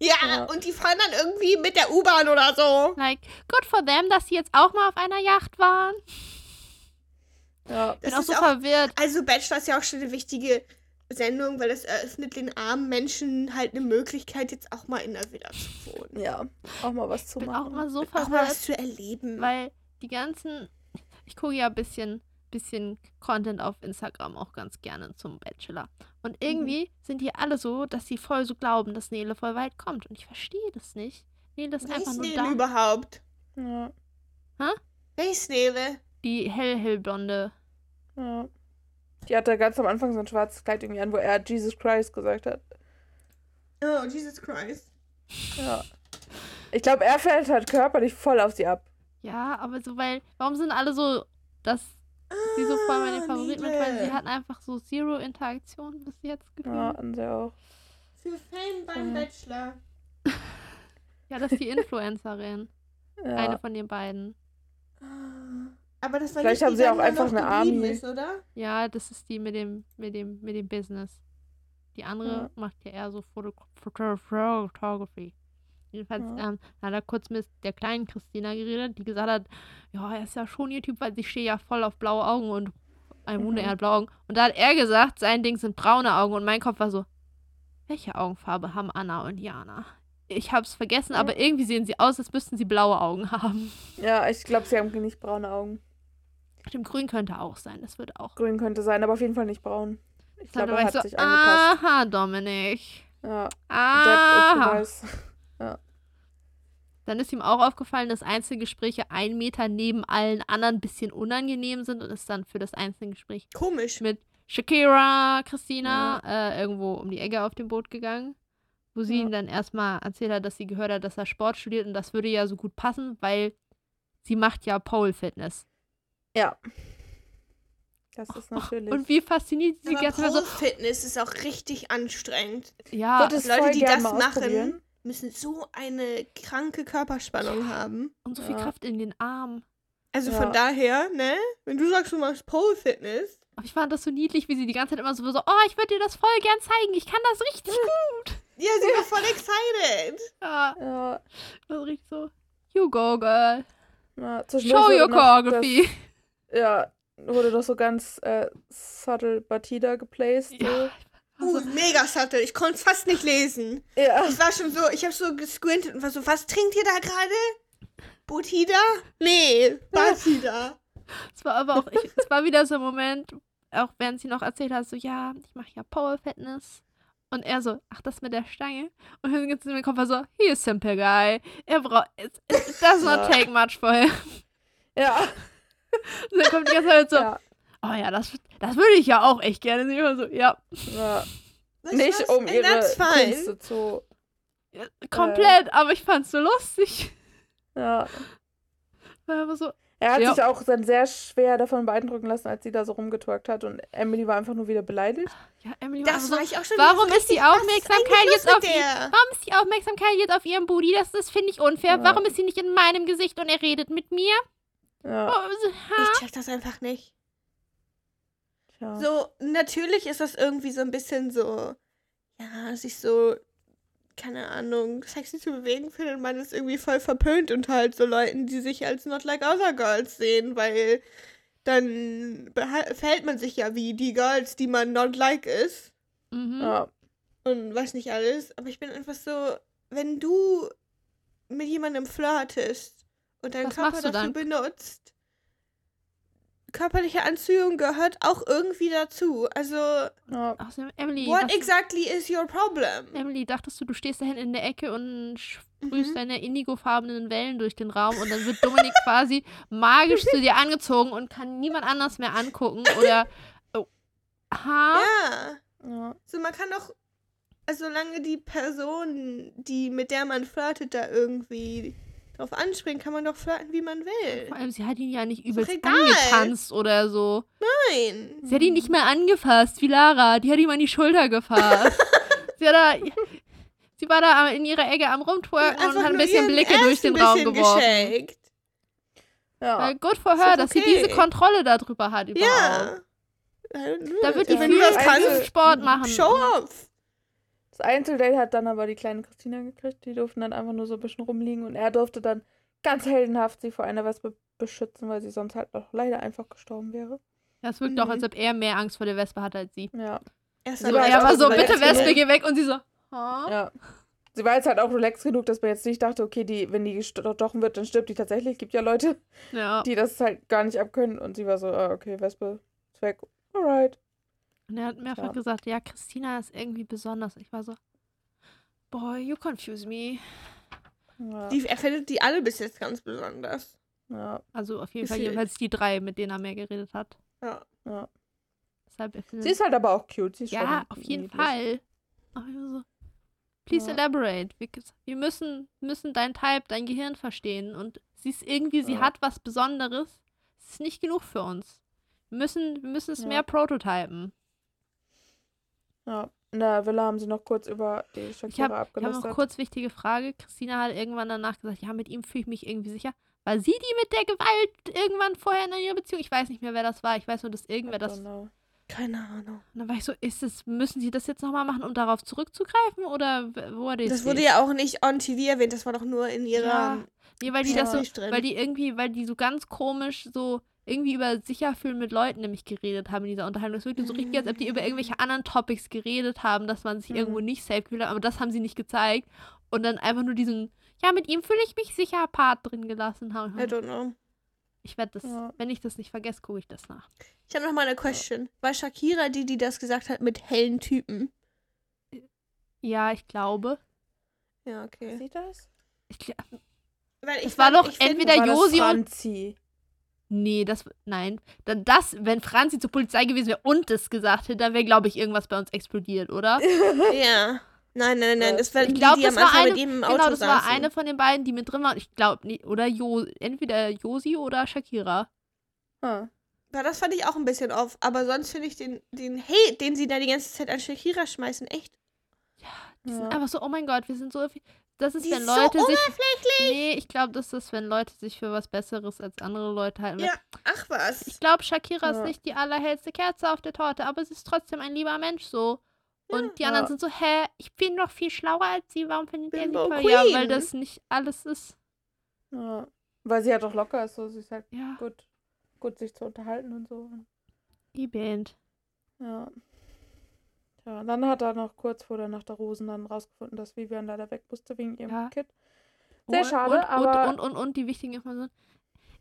Ja, Ja. und die fahren dann irgendwie mit der U-Bahn oder so. Like, good for them, dass sie jetzt auch mal auf einer Yacht waren. Ja. Bin Das auch ist so auch- verwirrt. Also Bachelor ist ja auch schon eine wichtige Sendung, weil es eröffnet den armen Menschen halt eine Möglichkeit, jetzt auch mal in der Villa zu wohnen. ja, auch mal was zu Bin auch machen. immer so Auch mal verwirrt, was zu erleben. weil die ganzen. Ich gucke ja ein bisschen, bisschen Content auf Instagram auch ganz gerne zum Bachelor. Und irgendwie sind die alle so, dass sie voll so glauben, dass Nele voll weit kommt. Und ich verstehe das nicht. Nele ist Wer einfach ist nur Nele da. überhaupt? Ja, Wer ist Nele? Die hell, hellblonde. ja. Die hatte ganz am Anfang so ein schwarzes Kleid irgendwie an, wo er Jesus Christ gesagt hat. Oh, Jesus Christ. Ja. Ich glaube, er fällt halt körperlich voll auf sie ab. Ja, aber so, weil, warum sind alle so, dass sie so voll meine Ah, Favoriten mit, weil sie hatten einfach so Zero Interaktion bis jetzt gefühlt. Ja, Ja. und sie auch. Für Fame beim Mhm. Bachelor. das ist die Influencerin. Ja. Eine von den beiden. Aber das war Vielleicht nicht haben die, sie auch einfach eine. Ist, oder? Ja, das ist die mit dem, mit dem, mit dem Business. Die andere Ja. macht ja eher so Foto Photography. Jedenfalls Ja. ähm, hat er kurz mit der kleinen Christina geredet, die gesagt hat, ja, er ist ja schon YouTube, weil ich stehe ja voll auf blaue Augen und ein Wunder, Mhm. er hat blaue Augen. Und da hat er gesagt, sein Ding sind braune Augen und mein Kopf war so, welche Augenfarbe haben Anna und Jana? Ich hab's vergessen, Ja. aber irgendwie sehen sie aus, als müssten sie blaue Augen haben. Ja, ich glaube, sie haben nicht braune Augen. Dem Grün könnte auch sein, das würde auch. Grün könnte sein, aber auf jeden Fall nicht braun. Ich glaube, er hat so, sich angepasst. aha, Dominik. Ja, Aha. Dann ist ihm auch aufgefallen, dass Einzelgespräche ein Meter neben allen anderen ein bisschen unangenehm sind und ist dann für das Einzelgespräch Komisch. mit Shakira, Christina, äh, irgendwo um die Ecke auf dem Boot gegangen, wo sie Ja. ihm dann erstmal erzählt hat, dass sie gehört hat, dass er Sport studiert und das würde ja so gut passen, weil sie macht ja Pole Fitness. Ja. Das ist natürlich. Und wie fasziniert sie die Aber ganze Zeit so, Pole Fitness ist auch richtig anstrengend. ja, Leute, die das machen. Müssen so eine kranke Körperspannung haben. und so viel Ja. Kraft in den Armen. Also Ja. von daher, ne? Wenn du sagst, du machst Pole Fitness, Aber ich fand das so niedlich, wie sie die ganze Zeit immer so, so oh, ich würde dir das voll gern zeigen, ich kann das richtig gut. ja, sie war voll excited. Ja, Ja, das riecht so, you go, girl. ja Show your choreography. Das, ja, wurde doch so ganz äh, subtle Batida geplaced. So. Ja. Uh, mega subtle. Ich konnte es fast nicht lesen. Ja. Ich war schon so, ich habe so gesquintet und war so, was trinkt ihr da gerade? Botida? Nee, Batida. es war aber auch, ich, es war wieder so ein Moment, auch während sie noch erzählt hat, so, ja, ich mache ja Power Fitness. Und er so, ach, das mit der Stange. Und dann geht es in den Kopf so, he is simple guy. Er braucht, it, it does not take much for him. Ja. Und dann kommt die ganze Zeit so, ja. Oh ja, das, das würde ich ja auch echt gerne. Und sie immer so, ja, ja. Du Nicht was? um ihre. Künste zu. ja, komplett, aber ich fand's so lustig. Ja. War aber so, Er hat Ja. sich auch dann sehr schwer davon beeindrucken lassen, als sie da so rumgetwerkt hat und Emily war einfach nur wieder beleidigt. ja, Emily war Das war so, ich auch schon warum ist die Aufmerksamkeit jetzt auf ihr-? Warum ist die Aufmerksamkeit jetzt auf ihrem Booty? Das, das finde ich unfair. Ja. Warum ist sie nicht in meinem Gesicht und er redet mit mir? Ja. Oh, so? Ich check das einfach nicht. Tja. So, natürlich ist das irgendwie so ein bisschen so, ja, sich so, keine Ahnung, sexy zu bewegen, findet man ist irgendwie voll verpönt und halt so Leuten, die sich als not like other girls sehen, weil dann verhält man sich ja wie die Girls, die man not like ist Mhm. Ja. und weiß nicht alles. Aber ich bin einfach so, wenn du mit jemandem flirtest und deinen Was Körper dafür benutzt, körperliche Anziehung gehört auch irgendwie dazu. Also, ja. Emily, what exactly is your problem? Emily, dachtest du, du stehst da hinten in der Ecke und sprühst Mhm. deine indigofarbenen Wellen durch den Raum und dann wird Dominik quasi magisch zu dir angezogen und kann niemand anders mehr angucken oder. Oh. Ha? Ja. ja. So, man kann doch, also solange die Person, die mit der man flirtet, da irgendwie drauf anspringt, kann man doch flirten, wie man will. Vor allem, sie hat ihn ja nicht übelst angetanzt oder so. Nein. Sie hat ihn nicht mehr angefasst, wie Lara. Die hat ihm an die Schulter gefasst. sie, hat da, sie war da in ihrer Ecke am Rumtwerken und Einfach hat ein bisschen Blicke Ass durch den Raum geworfen. geschenkt. Ja. Weil good for her, doch dass sie okay. diese Kontrolle darüber hat überhaupt. Ja. Da wird die kannst, Sport machen. show off. Das Einzeldate hat dann aber die kleine Christina gekriegt. Die durften dann einfach nur so ein bisschen rumliegen und er durfte dann ganz heldenhaft sie vor einer Wespe beschützen, weil sie sonst halt noch leider einfach gestorben wäre. Das wirkt doch, Mhm. als ob er mehr Angst vor der Wespe hatte als sie. Ja. War halt er war auch so, bitte Wespe, genug. geh weg. Und sie so, ha? Ja. Sie war jetzt halt auch relaxed genug, dass man jetzt nicht dachte, okay, die, wenn die gestochen wird, dann stirbt die tatsächlich. Gibt ja Leute, Ja. die das halt gar nicht abkönnen. Und sie war so, ah, okay, Wespe ist weg. Alright. Und er hat mehrfach Ja. gesagt, ja, Christina ist irgendwie besonders. Ich war so, boy, you confuse me. Ja. Die, er findet die alle bis jetzt ganz besonders. ja. Also auf jeden Ist Fall jedenfalls die drei, mit denen er mehr geredet hat. Ja. Ja. Deshalb, Sie ist halt aber auch cute. Sie ist ja, schon auf jeden niedlich. Fall. Aber ich war so, please Ja. elaborate. Wir, wir müssen, müssen dein Type, dein Gehirn verstehen. Und sie ist irgendwie, sie Ja. hat was Besonderes. Es ist nicht genug für uns. Wir müssen, wir müssen es Ja. mehr prototypen. Ja. In der Villa haben sie noch kurz über die Ich Shakira habe hab noch kurz wichtige Frage. Christina hat irgendwann danach gesagt, ja, mit ihm fühle ich mich irgendwie sicher. War sie die mit der Gewalt irgendwann vorher in ihrer Beziehung? Ich weiß nicht mehr, wer das war. Ich weiß nur, dass irgendwer das. Und Genau. Keine Ahnung. dann war ich so, ist es, müssen sie das jetzt nochmal machen, um darauf zurückzugreifen? Oder wo hat Das wurde ja auch nicht on TV erwähnt, das war doch nur in ihrer. Ja, Nee, weil die das so, weil die irgendwie, weil die so ganz komisch so irgendwie über Sicherfühlen mit Leuten nämlich geredet haben in dieser Unterhaltung. Das wirkte so richtig, als ob die über irgendwelche anderen Topics geredet haben, dass man sich Mhm. irgendwo nicht safe gefühlt hat, aber das haben sie nicht gezeigt. Und dann einfach nur diesen, ja, mit ihm fühle ich mich sicher Part drin gelassen haben. I don't know. Ich werde das, Ja. wenn ich das nicht vergesse, gucke ich das nach. Ich habe noch mal eine Question. War Shakira die, die das gesagt hat mit hellen Typen? Ja, ich glaube. Ja, okay. Sieht das? Ich, gl- Weil Das war doch ich entweder- Josi und- Franzi? Nee, das, nein. Dann das, wenn Franzi zur Polizei gewesen wäre und es gesagt hätte, dann wäre, glaube ich, irgendwas bei uns explodiert, oder? Ja. Nein, nein, nein. Das war Ich die, glaub, die das war eine- Genau, das war eine von den beiden, die mit drin war. Ich glaube, oder jo, entweder Josi oder Shakira. Ah. Ja, das fand ich auch ein bisschen off. Aber sonst finde ich den, den Hate, den sie da die ganze Zeit an Shakira schmeißen, echt. Die sind Ja. einfach so, oh mein Gott, wir sind so. Das ist, Die wenn ist so Leute sich. Nee, ich glaube, das ist, wenn Leute sich für was Besseres als andere Leute halten. Ja, ach was. Ich glaube, Shakira ist Ja. nicht die allerhellste Kerze auf der Torte, aber sie ist trotzdem ein lieber Mensch so. Und die anderen Ja. sind so, hä, ich bin doch viel schlauer als sie, warum findet ihr sie toll? Ja, weil das nicht alles ist. Ja. Weil sie halt auch locker ist, so sie ist halt Ja, gut, gut sich zu unterhalten und so. die Band. Ja. Ja, dann hat er noch kurz vor der Nacht der Rosen dann rausgefunden, dass Vivian leider weg musste wegen ihrem Ja. Kind. Sehr und, schade, und, aber Und, und, und, und die wichtigen Informationen.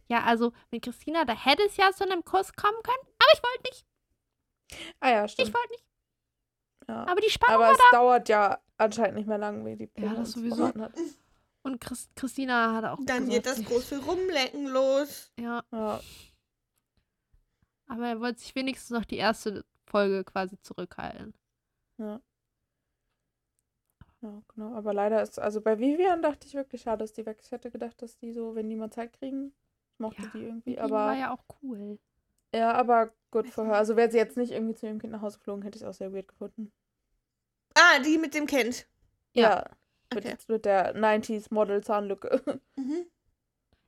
Ja, also mit Christina, da hätte es ja zu einem Kuss kommen können, aber ich wollte nicht, ah ja, ich stimmt. wollte nicht. Ja. Aber die Spannung Aber es dauert ja anscheinend nicht mehr lang, wie die Ja, das sowieso. Hat. Und Chris, Christina hat auch Dann geht das gesagt, große Rumlecken los. Ja, Ja. aber er wollte sich wenigstens noch die erste Folge quasi zurückhalten. Ja. Ja, genau. Aber leider ist, also bei Vivian dachte ich wirklich, schade, dass die weg ist. Ich hätte gedacht, dass die so, wenn die mal Zeit kriegen, ich mochte Ja, die irgendwie. Die Aber war ja auch cool. ja, aber gut für her. Also wäre sie jetzt nicht irgendwie zu ihrem Kind nach Hause geflogen, hätte ich es auch sehr weird gefunden. Ah, die mit dem Kind. Ja. Mit, Okay. mit der 90s Model Zahnlücke. Mhm.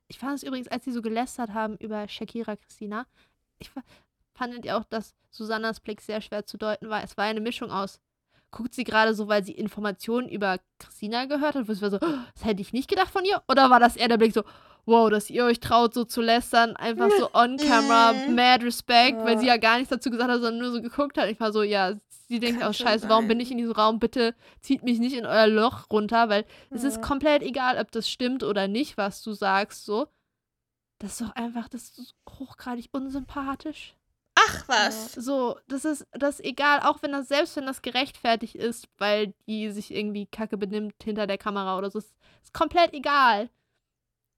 Ich fand es übrigens, als sie so gelästert haben über Shakira Christina, ich fa- fandet ihr auch, dass Susannas Blick sehr schwer zu deuten war. Es war eine Mischung aus, guckt sie gerade so, weil sie Informationen über Christina gehört hat, wo sie war so, "Oh, das hätte ich nicht gedacht von ihr? Oder war das eher der Blick so, wow, dass ihr euch traut, so zu lästern, einfach so on camera, Mhm. mad respect, weil sie ja gar nichts dazu gesagt hat, sondern nur so geguckt hat. Ich war so, ja, sie denkt auch, schon scheiße, warum bin ich in diesem Raum? Bitte zieht mich nicht in euer Loch runter, weil es ist komplett egal, ob das stimmt oder nicht, was du sagst, so. Das ist doch einfach, das ist hochgradig unsympathisch. Ach was. So, das ist, das ist egal, auch wenn das, selbst wenn das gerechtfertigt ist, weil die sich irgendwie kacke benimmt hinter der Kamera oder so, ist, ist komplett egal.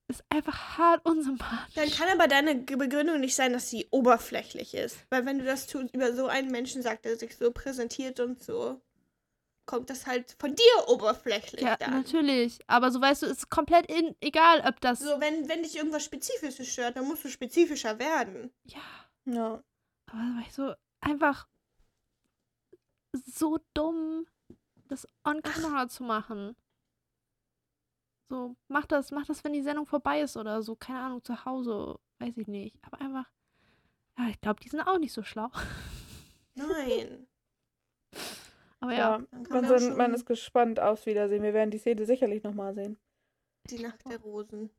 Ist einfach hart unsympathisch. Dann kann aber deine Begründung nicht sein, dass sie oberflächlich ist. Weil wenn du das tust, über so einen Menschen sagt, der sich so präsentiert und so, kommt das halt von dir oberflächlich ja, dann. natürlich. Aber so weißt du, ist komplett in, egal, ob das. So, wenn, wenn dich irgendwas Spezifisches stört, dann musst du spezifischer werden. Ja. Ja. Aber da war ich so einfach so dumm, das on camera zu machen. So, mach das, mach das, wenn die Sendung vorbei ist oder so, keine Ahnung, zu Hause, weiß ich nicht. Aber einfach, ja, ich glaube, die sind auch nicht so schlau. Nein. Aber ja, Ja, man, sind, man ist gespannt aufs Wiedersehen. Wir werden die Szene sicherlich nochmal sehen. Die Nacht der Rosen.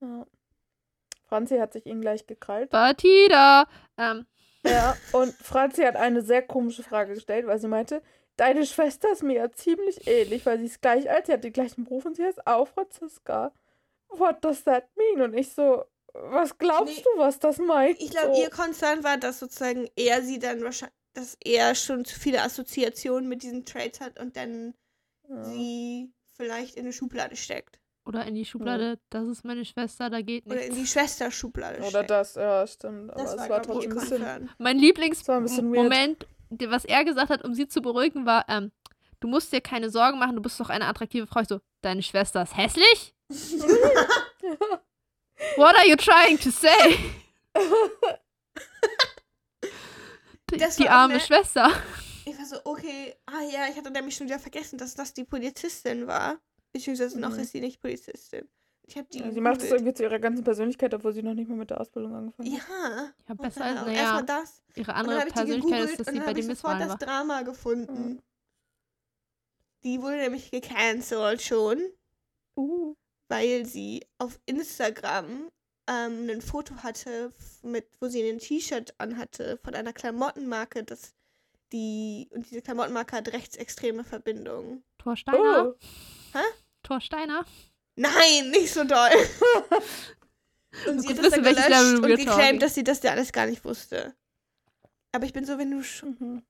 Ja. Franzi hat sich ihn gleich gekrallt. Batida! Ähm, Ja, und Franzi hat eine sehr komische Frage gestellt, weil sie meinte, deine Schwester ist mir ja ziemlich ähnlich, weil sie ist gleich alt, sie hat den gleichen Beruf und sie heißt auch Franziska. What does that mean? Und ich so, was glaubst Nee. du, was das meint? Ich glaube, so, ihr Konzern war, dass sozusagen er sie dann wahrscheinlich, dass er schon zu viele Assoziationen mit diesen Traits hat und dann ja. sie vielleicht in eine Schublade steckt. Oder in die Schublade, das ist meine Schwester, da geht Oder in nichts. die Schwesterschublade Oder das, ja, stimmt. Aber Das es war, war trotzdem ein bisschen. Concern. Mein. Lieblingsmoment, was er gesagt hat, um sie zu beruhigen, war, ähm, du musst dir keine Sorgen machen, du bist doch eine attraktive Frau. Ich so, deine Schwester ist hässlich? What are you trying to say? die Das die arme ne- Schwester. Ich war so, okay, ah ja, ich hatte nämlich schon wieder vergessen, dass das die Polizistin war. Beziehungsweise noch Mhm. ist sie nicht Polizistin. Ich habe die. Ja, sie macht es irgendwie zu ihrer ganzen Persönlichkeit, obwohl sie noch nicht mal mit der Ausbildung angefangen hat. Ja. Ja, und besser dann als, naja, Erstmal das. ihre Und dann andere habe ich die Persönlichkeit gegoogelt ist, dass und sie bei habe den ich sofort das war. Drama gefunden. Die wurde nämlich gecancelt schon, Uh. weil sie auf Instagram ähm, ein Foto hatte, mit, wo sie ein T-Shirt anhatte von einer Klamottenmarke, das die und diese Klamottenmarke hat rechtsextreme Verbindungen. Thor Steiner? Oh. Thor Steiner? Nein, nicht so doll. und sie hat das dann gelöscht und geclaimt, dass sie das ja alles gar nicht wusste. Aber ich bin so, wenn du schon. Mhm.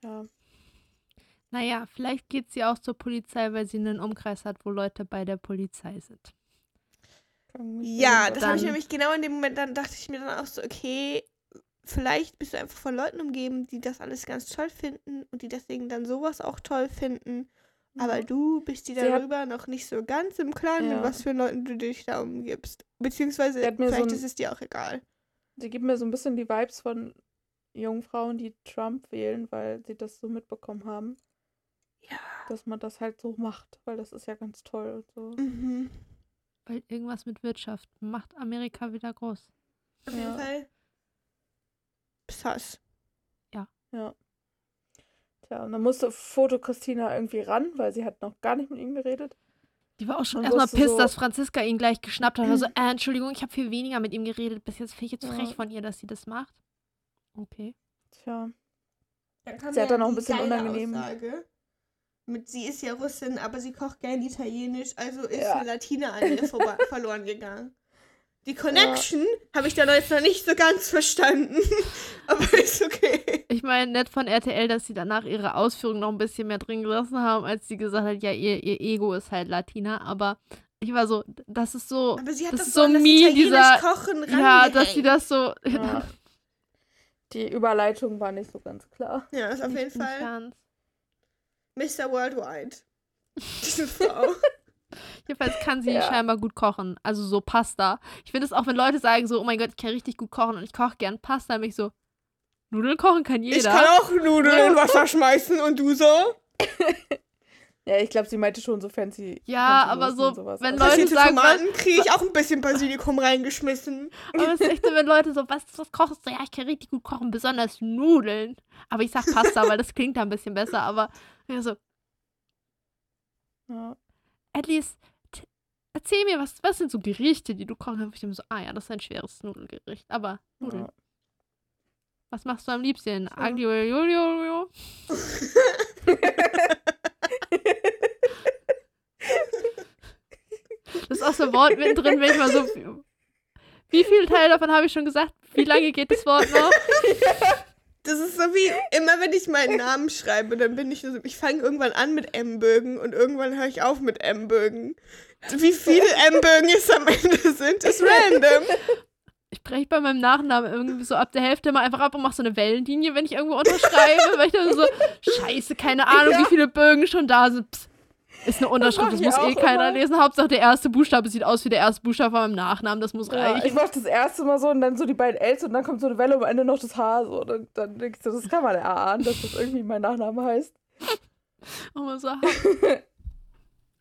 Tja. Naja, vielleicht geht sie auch zur Polizei, weil sie einen Umkreis hat, wo Leute bei der Polizei sind. Ja, das habe ich nämlich genau in dem Moment, dann dachte ich mir dann auch so, okay, vielleicht bist du einfach von Leuten umgeben, die das alles ganz toll finden und die deswegen dann sowas auch toll finden. Aber du bist dir darüber noch nicht so ganz im Klaren, Ja. mit was für Leuten du dich da umgibst. Beziehungsweise mir so vielleicht ein- ist es dir auch egal. Sie gibt mir so ein bisschen die Vibes von jungen Frauen, die Trump wählen, weil sie das so mitbekommen haben, Ja. dass man das halt so macht, weil das ist ja ganz toll und so. Mhm. Weil irgendwas mit Wirtschaft macht Amerika wieder groß. Auf Ja. jeden Fall. Sass. Ja. Tja, und dann musste Foto Christina irgendwie ran, weil sie hat noch gar nicht mit ihm geredet. Die war auch schon erstmal pisst, so- dass Franziska ihn gleich geschnappt hat. Also, äh, Entschuldigung, ich habe viel weniger mit ihm geredet. Bis jetzt finde ich jetzt Ja. frech von ihr, dass sie das macht. Okay. Tja. Sie hat ja dann auch ein bisschen unangenehm. Aussage Mit sie ist ja Russin, aber sie kocht gern Italienisch, also ist Ja. eine Latina an ihr verloren gegangen. Die Connection habe ich da noch jetzt noch nicht so ganz verstanden. aber ist okay. Ich meine, nett von RTL, dass sie danach ihre Ausführungen noch ein bisschen mehr drin gelassen haben, als sie gesagt hat, ja, ihr, ihr Ego ist halt Latina. Aber ich war so, das ist so, Aber sie hat das das so so an dieser- Kochen ja, dass sie das so. Ja. Die Überleitung war nicht so ganz klar. Ja, ist auf jeden Fall ganz. Mr. Worldwide. Diese Frau. Jedenfalls kann sie Ja. scheinbar gut kochen. Also so Pasta. Ich finde es auch, wenn Leute sagen so, oh mein Gott, ich kann richtig gut kochen und ich koche gern Pasta, mich so, Nudeln kochen kann jeder. Ich kann auch Nudeln in Wasser schmeißen und du so? Ja, ich glaube, sie meinte schon so fancy. Ja, fancy aber so, wenn Also- Leute Passierte sagen, Tomaten kriege ich auch ein bisschen Basilikum reingeschmissen. Aber es ist echt so, wenn Leute so, was, was kochst du? Ja, ich kann richtig gut kochen, besonders Nudeln. Aber ich sag Pasta, weil das klingt da ein bisschen besser. Aber ja, so, Ja. at least, erzähl mir, was, was sind so Gerichte, die du kochen kannst? Ich denke so, ah ja, das ist ein schweres Nudelgericht. Aber Nudeln. Ja. Was machst du am liebsten? So. Aglio, olio? Das ist auch so ein Wort mittendrin, wenn ich mal so. Wie viel Teil davon habe ich schon gesagt? Wie lange geht das Wort noch? Das ist so wie, immer wenn ich meinen Namen schreibe, dann bin ich so, ich fange irgendwann an mit M-Bögen und irgendwann höre ich auf mit M-Bögen. Wie viele M-Bögen es am Ende sind, ist random. Ich breche bei meinem Nachnamen irgendwie so ab der Hälfte mal einfach ab und mache so eine Wellenlinie, wenn ich irgendwo unterschreibe, weil ich dann so, scheiße, keine Ahnung, wie viele Bögen schon da sind. Psst. Ist eine Unterschrift, das ich muss eh keiner immer. lesen. Hauptsache der erste Buchstabe sieht aus wie der erste Buchstabe von meinem Nachnamen, das muss Ja, reichen. ich mach das erste Mal so und dann so die beiden Ls und dann kommt so eine Welle und am Ende noch das H. So. Dann, dann denkst du, das kann man erahnen, dass das irgendwie mein Nachname heißt. Und man so,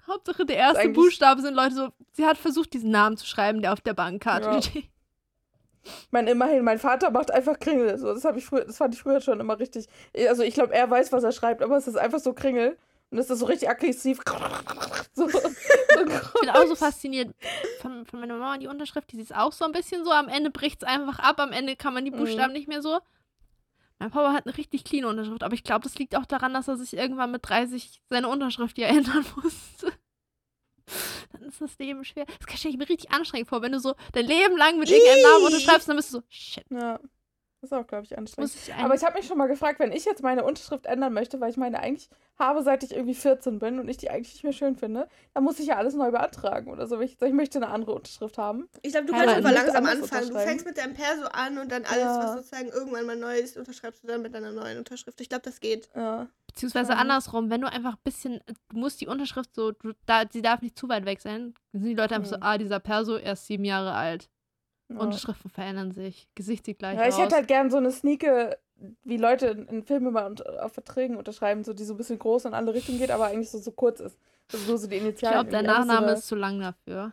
Hauptsache der erste Buchstabe sind Leute so, sie hat versucht, diesen Namen zu schreiben, der auf der Bankkarte Ja. steht. Ich meine, immerhin, mein Vater macht einfach Kringel. So, das, ich früher, das fand ich früher schon immer richtig. Also ich glaube, er weiß, was er schreibt, aber es ist einfach so Kringel. Und es ist so richtig aggressiv. So, so Ich bin auch so fasziniert von, von meiner Mama, die Unterschrift, die ist auch so ein bisschen so, am Ende bricht es einfach ab, am Ende kann man die Mhm. Buchstaben nicht mehr so. Mein Papa hat eine richtig clean Unterschrift, aber ich glaube, das liegt auch daran, dass er sich irgendwann mit 30 seine Unterschrift ja ändern musste. Dann ist das Leben schwer. Das stelle ich mir richtig anstrengend vor, wenn du so dein Leben lang mit irgendeinem Namen unterschreibst, dann bist du so, shit. ja. Das ist auch, glaube ich, anstrengend. Ich Aber ich habe mich schon mal gefragt, wenn ich jetzt meine Unterschrift ändern möchte, weil ich meine eigentlich habe, seit ich irgendwie 14 bin und ich die eigentlich nicht mehr schön finde, dann muss ich ja alles neu beantragen oder so. Ich, ich möchte eine andere Unterschrift haben. Ich glaube, du kannst aber nicht langsam anfangen. Du fängst mit deinem Perso an und dann alles, Ja. was sozusagen irgendwann mal neu ist, unterschreibst du dann mit deiner neuen Unterschrift. Ich glaube, das geht. Ja. Beziehungsweise Schon. andersrum, wenn du einfach ein bisschen, du musst die Unterschrift so, du, da, sie darf nicht zu weit weg sein, dann sind die Leute einfach so, Mhm. ah, dieser Perso, er ist sieben Jahre alt. ja. Unterschriften verändern sich. Gesicht sieht gleich Ja, ich aus. hätte halt gern so eine Sneake, wie Leute in, in Filmen immer und, auf Verträgen unterschreiben, so die so ein bisschen groß in alle Richtungen geht, aber eigentlich so, so kurz ist. Also nur so die ich Initialen. glaube, der Nachname so ist zu lang dafür.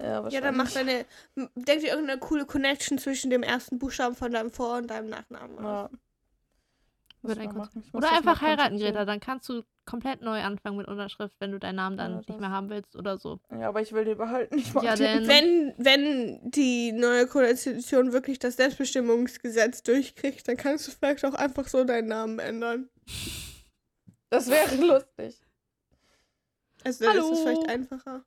Ja, Ja, dann mach deine. Denk dir irgendeine coole Connection zwischen dem ersten Buchstaben von deinem Vor- und deinem Nachnamen. aus. Ja. Oder das einfach heiraten. Greta. Dann kannst du komplett neu anfangen mit Unterschrift, wenn du deinen Namen dann Ja, nicht das- mehr haben willst oder so. Ja, aber ich will den behalten. Ich Ja, den. Wenn, wenn die neue Konstitution wirklich das Selbstbestimmungsgesetz durchkriegt, dann kannst du vielleicht auch einfach so deinen Namen ändern. Das wäre lustig. Also dann ist es vielleicht einfacher.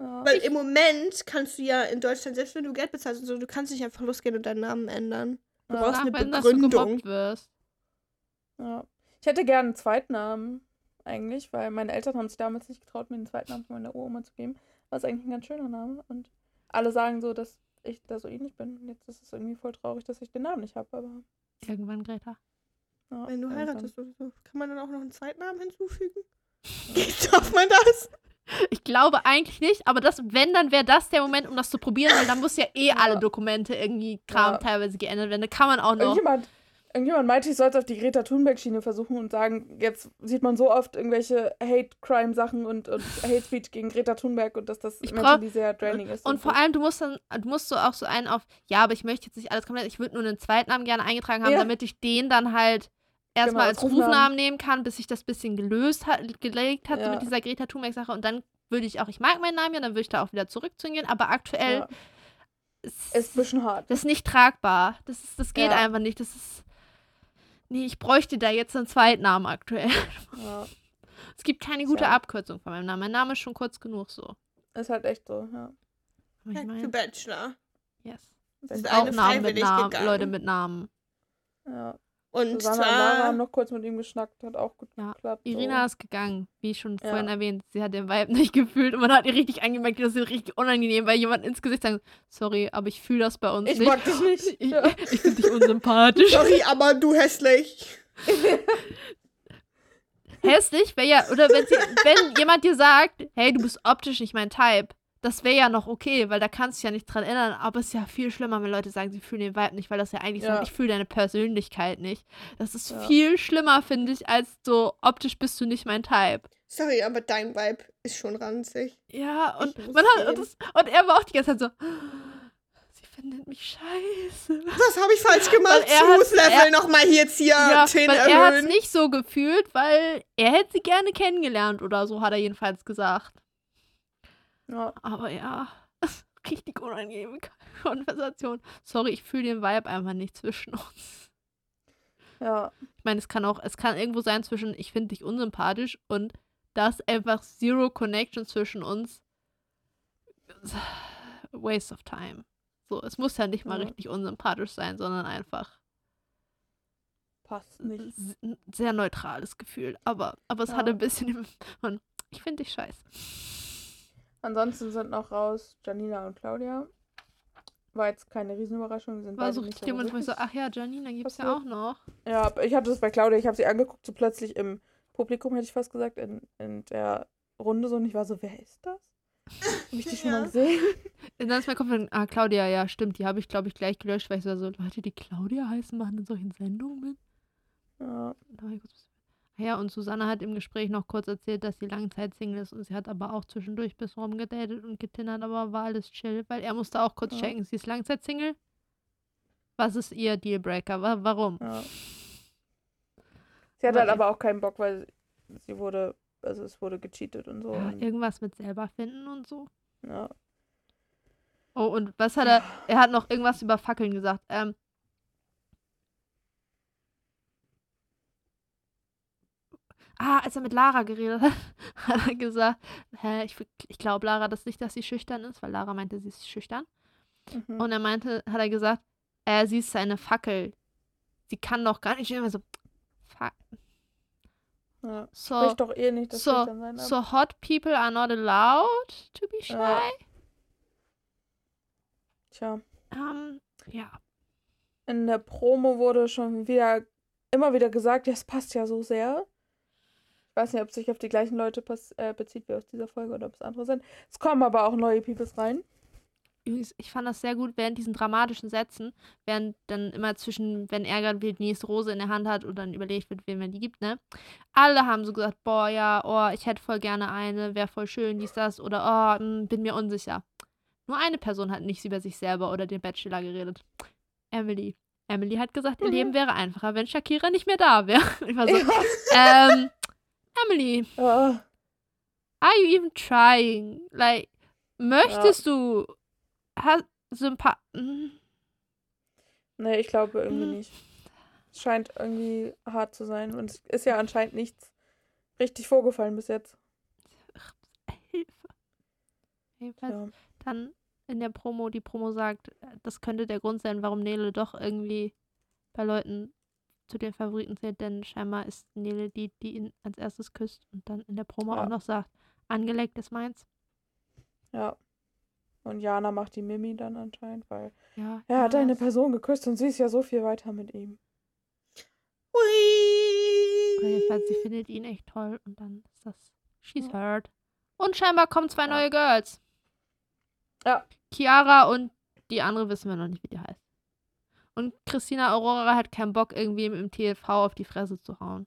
Ja. Weil im Moment kannst du ja in Deutschland, selbst wenn du Geld bezahlst und so, du kannst nicht einfach losgehen und deinen Namen ändern. Du Ja. brauchst Nach, eine wenn dass du Begründung. wirst. Ja. Ich hätte gerne einen Zweitnamen, eigentlich, weil meine Eltern haben sich damals nicht getraut, mir den Zweitnamen von meiner Uroma zu geben. Was eigentlich ein ganz schöner Name. Und alle sagen so, dass ich da so ähnlich bin. Und jetzt ist es irgendwie voll traurig, dass ich den Namen nicht habe. Aber Irgendwann, Greta. ja, Wenn du irgendwann. heiratest oder so, kann man dann auch noch einen Zweitnamen hinzufügen? Darf man das? Ich glaube eigentlich nicht, aber das, wenn, dann wäre das der Moment, um das zu probieren, weil dann muss ja eh Ja. alle Dokumente irgendwie Kram Ja. teilweise geändert werden. Da kann man auch noch. Irgendjemand, irgendjemand meinte, ich sollte auf die Greta Thunberg-Schiene versuchen und sagen, jetzt sieht man so oft irgendwelche Hate-Crime-Sachen und, und Hate-Speech gegen Greta Thunberg und dass das Ich mentally sehr draining ist. Und vor allem, du musst dann, du musst so auch so einen auf, ja, aber ich möchte jetzt nicht alles komplett, ich würde nur einen Zweitnamen gerne eingetragen haben, Ja. damit ich den dann halt erstmal Genau, als Rufnamen. Rufnamen nehmen kann, bis sich das bisschen gelöst hat, gelegt hat so Ja. mit dieser Greta Thunberg-Sache. Und dann würde ich auch, ich mag meinen Namen ja, dann würde ich da auch wieder zurück zu gehen, aber aktuell ja, ist, ist ein bisschen hart. das ist nicht tragbar. Das, ist, das geht einfach nicht. Das ist. Nee, ich bräuchte da jetzt einen Zweitnamen aktuell. Ja, Es gibt keine gute Tja. Abkürzung von meinem Namen. Mein Name ist schon kurz genug so. ist halt echt so, ja. Ich Back to meine, Bachelor. yes. Das ist Auch Namen mit Namen, gegangen. Leute mit Namen. Ja. Und Susanna Lara zwar haben noch kurz mit ihm geschnackt, hat auch gut Ja. geklappt. Irina ist gegangen, wie schon Ja. vorhin erwähnt. Sie hat den Vibe nicht gefühlt und man hat ihr richtig angemerkt, das ist richtig unangenehm, weil jemand ins Gesicht sagt, sorry, aber ich fühle das bei uns Ich nicht. mag dich nicht. Ich, Ja. ich finde dich unsympathisch. Sorry, aber du hässlich. Hässlich wäre ja, oder wenn, sie, wenn jemand dir sagt, hey, du bist optisch nicht mein Type, das wäre ja noch okay, weil da kannst du dich ja nicht dran erinnern. Aber es ist ja viel schlimmer, wenn Leute sagen, sie fühlen den Vibe nicht, weil das ja eigentlich Ja. so, ich fühle deine Persönlichkeit nicht. Das ist Ja. viel schlimmer, finde ich, als so, optisch bist du nicht mein Type. Sorry, aber dein Vibe ist schon ranzig. Ja, und man hat, und, das, und er war auch die ganze Zeit so, sie findet mich scheiße. Was habe ich falsch gemacht? Weil er hat- Smooth Level nochmal jetzt hier Ja, 10 weil er hat es erhöhen. nicht so gefühlt, weil er hätte sie gerne kennengelernt oder so, hat er jedenfalls gesagt. Ja. Aber ja, richtig unangenehme Konversation. Sorry, ich fühle den Vibe einfach nicht zwischen uns. ja. Ich meine, es kann auch, es kann irgendwo sein zwischen, ich finde dich unsympathisch und das einfach zero connection zwischen uns. Waste of time. So, es muss ja nicht mal Ja. richtig unsympathisch sein, sondern einfach Passt nicht. sehr neutrales Gefühl. Aber, aber es Ja. hat ein bisschen ich finde dich scheiße. Ansonsten sind noch raus Janina und Claudia. War jetzt keine Riesenüberraschung. Die sind War so richtig und ich so, ach ja, Janina gibt's ja auch noch. Ja, ich hatte das bei Claudia, ich habe sie angeguckt, so plötzlich im Publikum, hätte ich fast gesagt, in, in der Runde so und ich war so, wer ist das? Habe ich die schon mal Ja. gesehen? Und dann ist mein Kopf, ah, Claudia, ja, stimmt, die habe ich, glaube ich, gleich gelöscht, weil ich so, so, Leute, die Claudia heißen, machen in solchen Sendungen mit. Ja, Da war ich kurz- Ja, und Susanne hat im Gespräch noch kurz erzählt, dass sie Langzeit-Single ist und sie hat aber auch zwischendurch bis rumgedatet und getindert, aber war alles chill, weil er musste auch kurz Ja. checken, sie ist Langzeit-Single. Was ist ihr Dealbreaker? Wa warum? ja. Sie hat Aber halt aber auch keinen Bock, weil sie wurde, also es wurde gecheatet und so. Ja, und, irgendwas mit selber finden und so. ja. Oh, und was hat er? Er hat noch irgendwas über Fackeln gesagt. Ähm, ah, als er mit Lara geredet hat, hat er gesagt, hä, ich, ich glaube Lara das nicht, dass sie schüchtern ist, weil Lara meinte, sie ist schüchtern. Mhm. Und er meinte, hat er gesagt, äh, sie ist seine Fackel. die kann doch gar nicht immer so. Fuck. Ja. So, doch eh nicht das so, ab. so hot people are not allowed to be shy. Ja. Tja. Ähm, ja. In der Promo wurde schon wieder immer wieder gesagt, ja, es passt ja so sehr. Ich weiß nicht, ob es sich auf die gleichen Leute äh, bezieht wie aus dieser Folge oder ob es andere sind. Es kommen aber auch neue Peoples rein. Ich fand das sehr gut während diesen dramatischen Sätzen, während dann immer zwischen, wenn er gerade die nächste Rose in der Hand hat und dann überlegt wird, wem man die gibt, ne? Alle haben so gesagt, boah, ja, oh, ich hätte voll gerne eine, wäre voll schön, dies, das, oder oh, mh, bin mir unsicher. Nur eine Person hat nichts über sich selber oder den Bachelor geredet. Emily. Emily hat gesagt, ihr Mhm. Leben wäre einfacher, wenn Shakira nicht mehr da wäre. Ich war so, Ja. ähm, Emily, Ja. are you even trying? Like, möchtest du hast Sympath mm, Nee, ich glaube irgendwie Mhm. nicht. Es scheint irgendwie hart zu sein. Und es ist ja anscheinend nichts richtig vorgefallen bis jetzt. Hilfe. Jedenfalls Ja. dann in der Promo, die Promo sagt, das könnte der Grund sein, warum Nele doch irgendwie bei Leuten zu den Favoriten zählt, denn scheinbar ist Nele die, die ihn als erstes küsst und dann in der Promo Ja. auch noch sagt, angelegt ist meins. ja. Und Jana macht die Mimi dann anscheinend, weil Ja. er hat eine Person geküsst und sie ist ja so viel weiter mit ihm. Hui. jedenfalls, sie findet ihn echt toll und dann ist das, she's hurt. Und scheinbar kommen zwei Ja. neue Girls. Ja. Chiara und die andere wissen wir noch nicht, wie die heißt. Und Christina Aurora hat keinen Bock, irgendwie im, TLV auf die Fresse zu hauen.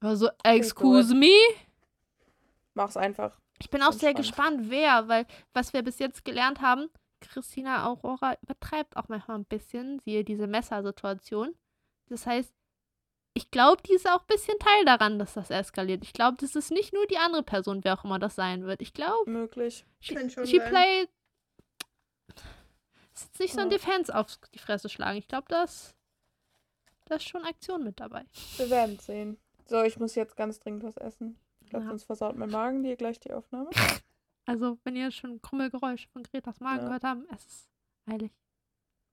Also, excuse me? Mach's einfach. Ich bin auch sehr Entspannt. gespannt, wer, weil was wir bis jetzt gelernt haben, Christina Aurora übertreibt auch manchmal ein bisschen, siehe diese Messersituation. Das heißt, ich glaube, die ist auch ein bisschen Teil daran, dass das eskaliert. Ich glaube, das ist nicht nur die andere Person, wer auch immer das sein wird. Ich glaube, Möglich. she, Kann schon she sein. played. Jetzt nicht so ein Ja. Defense auf die Fresse schlagen. Ich glaube, das, da ist schon Aktion mit dabei. Wir werden sehen. So, ich muss jetzt ganz dringend was essen. Ich glaube, Ja. sonst versaut mein Magen dir gleich die Aufnahme. Also, wenn ihr schon Krummelgeräusche von Gretas Magen Ja. gehört habt, es ist eilig.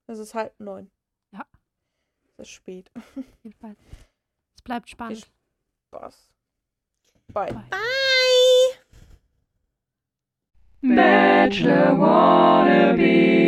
Es ist halb neun. Ja. Es ist spät. Jedenfalls. Es bleibt spannend. Spaß. Bye. Bye. Bye. Bachelor wannabe.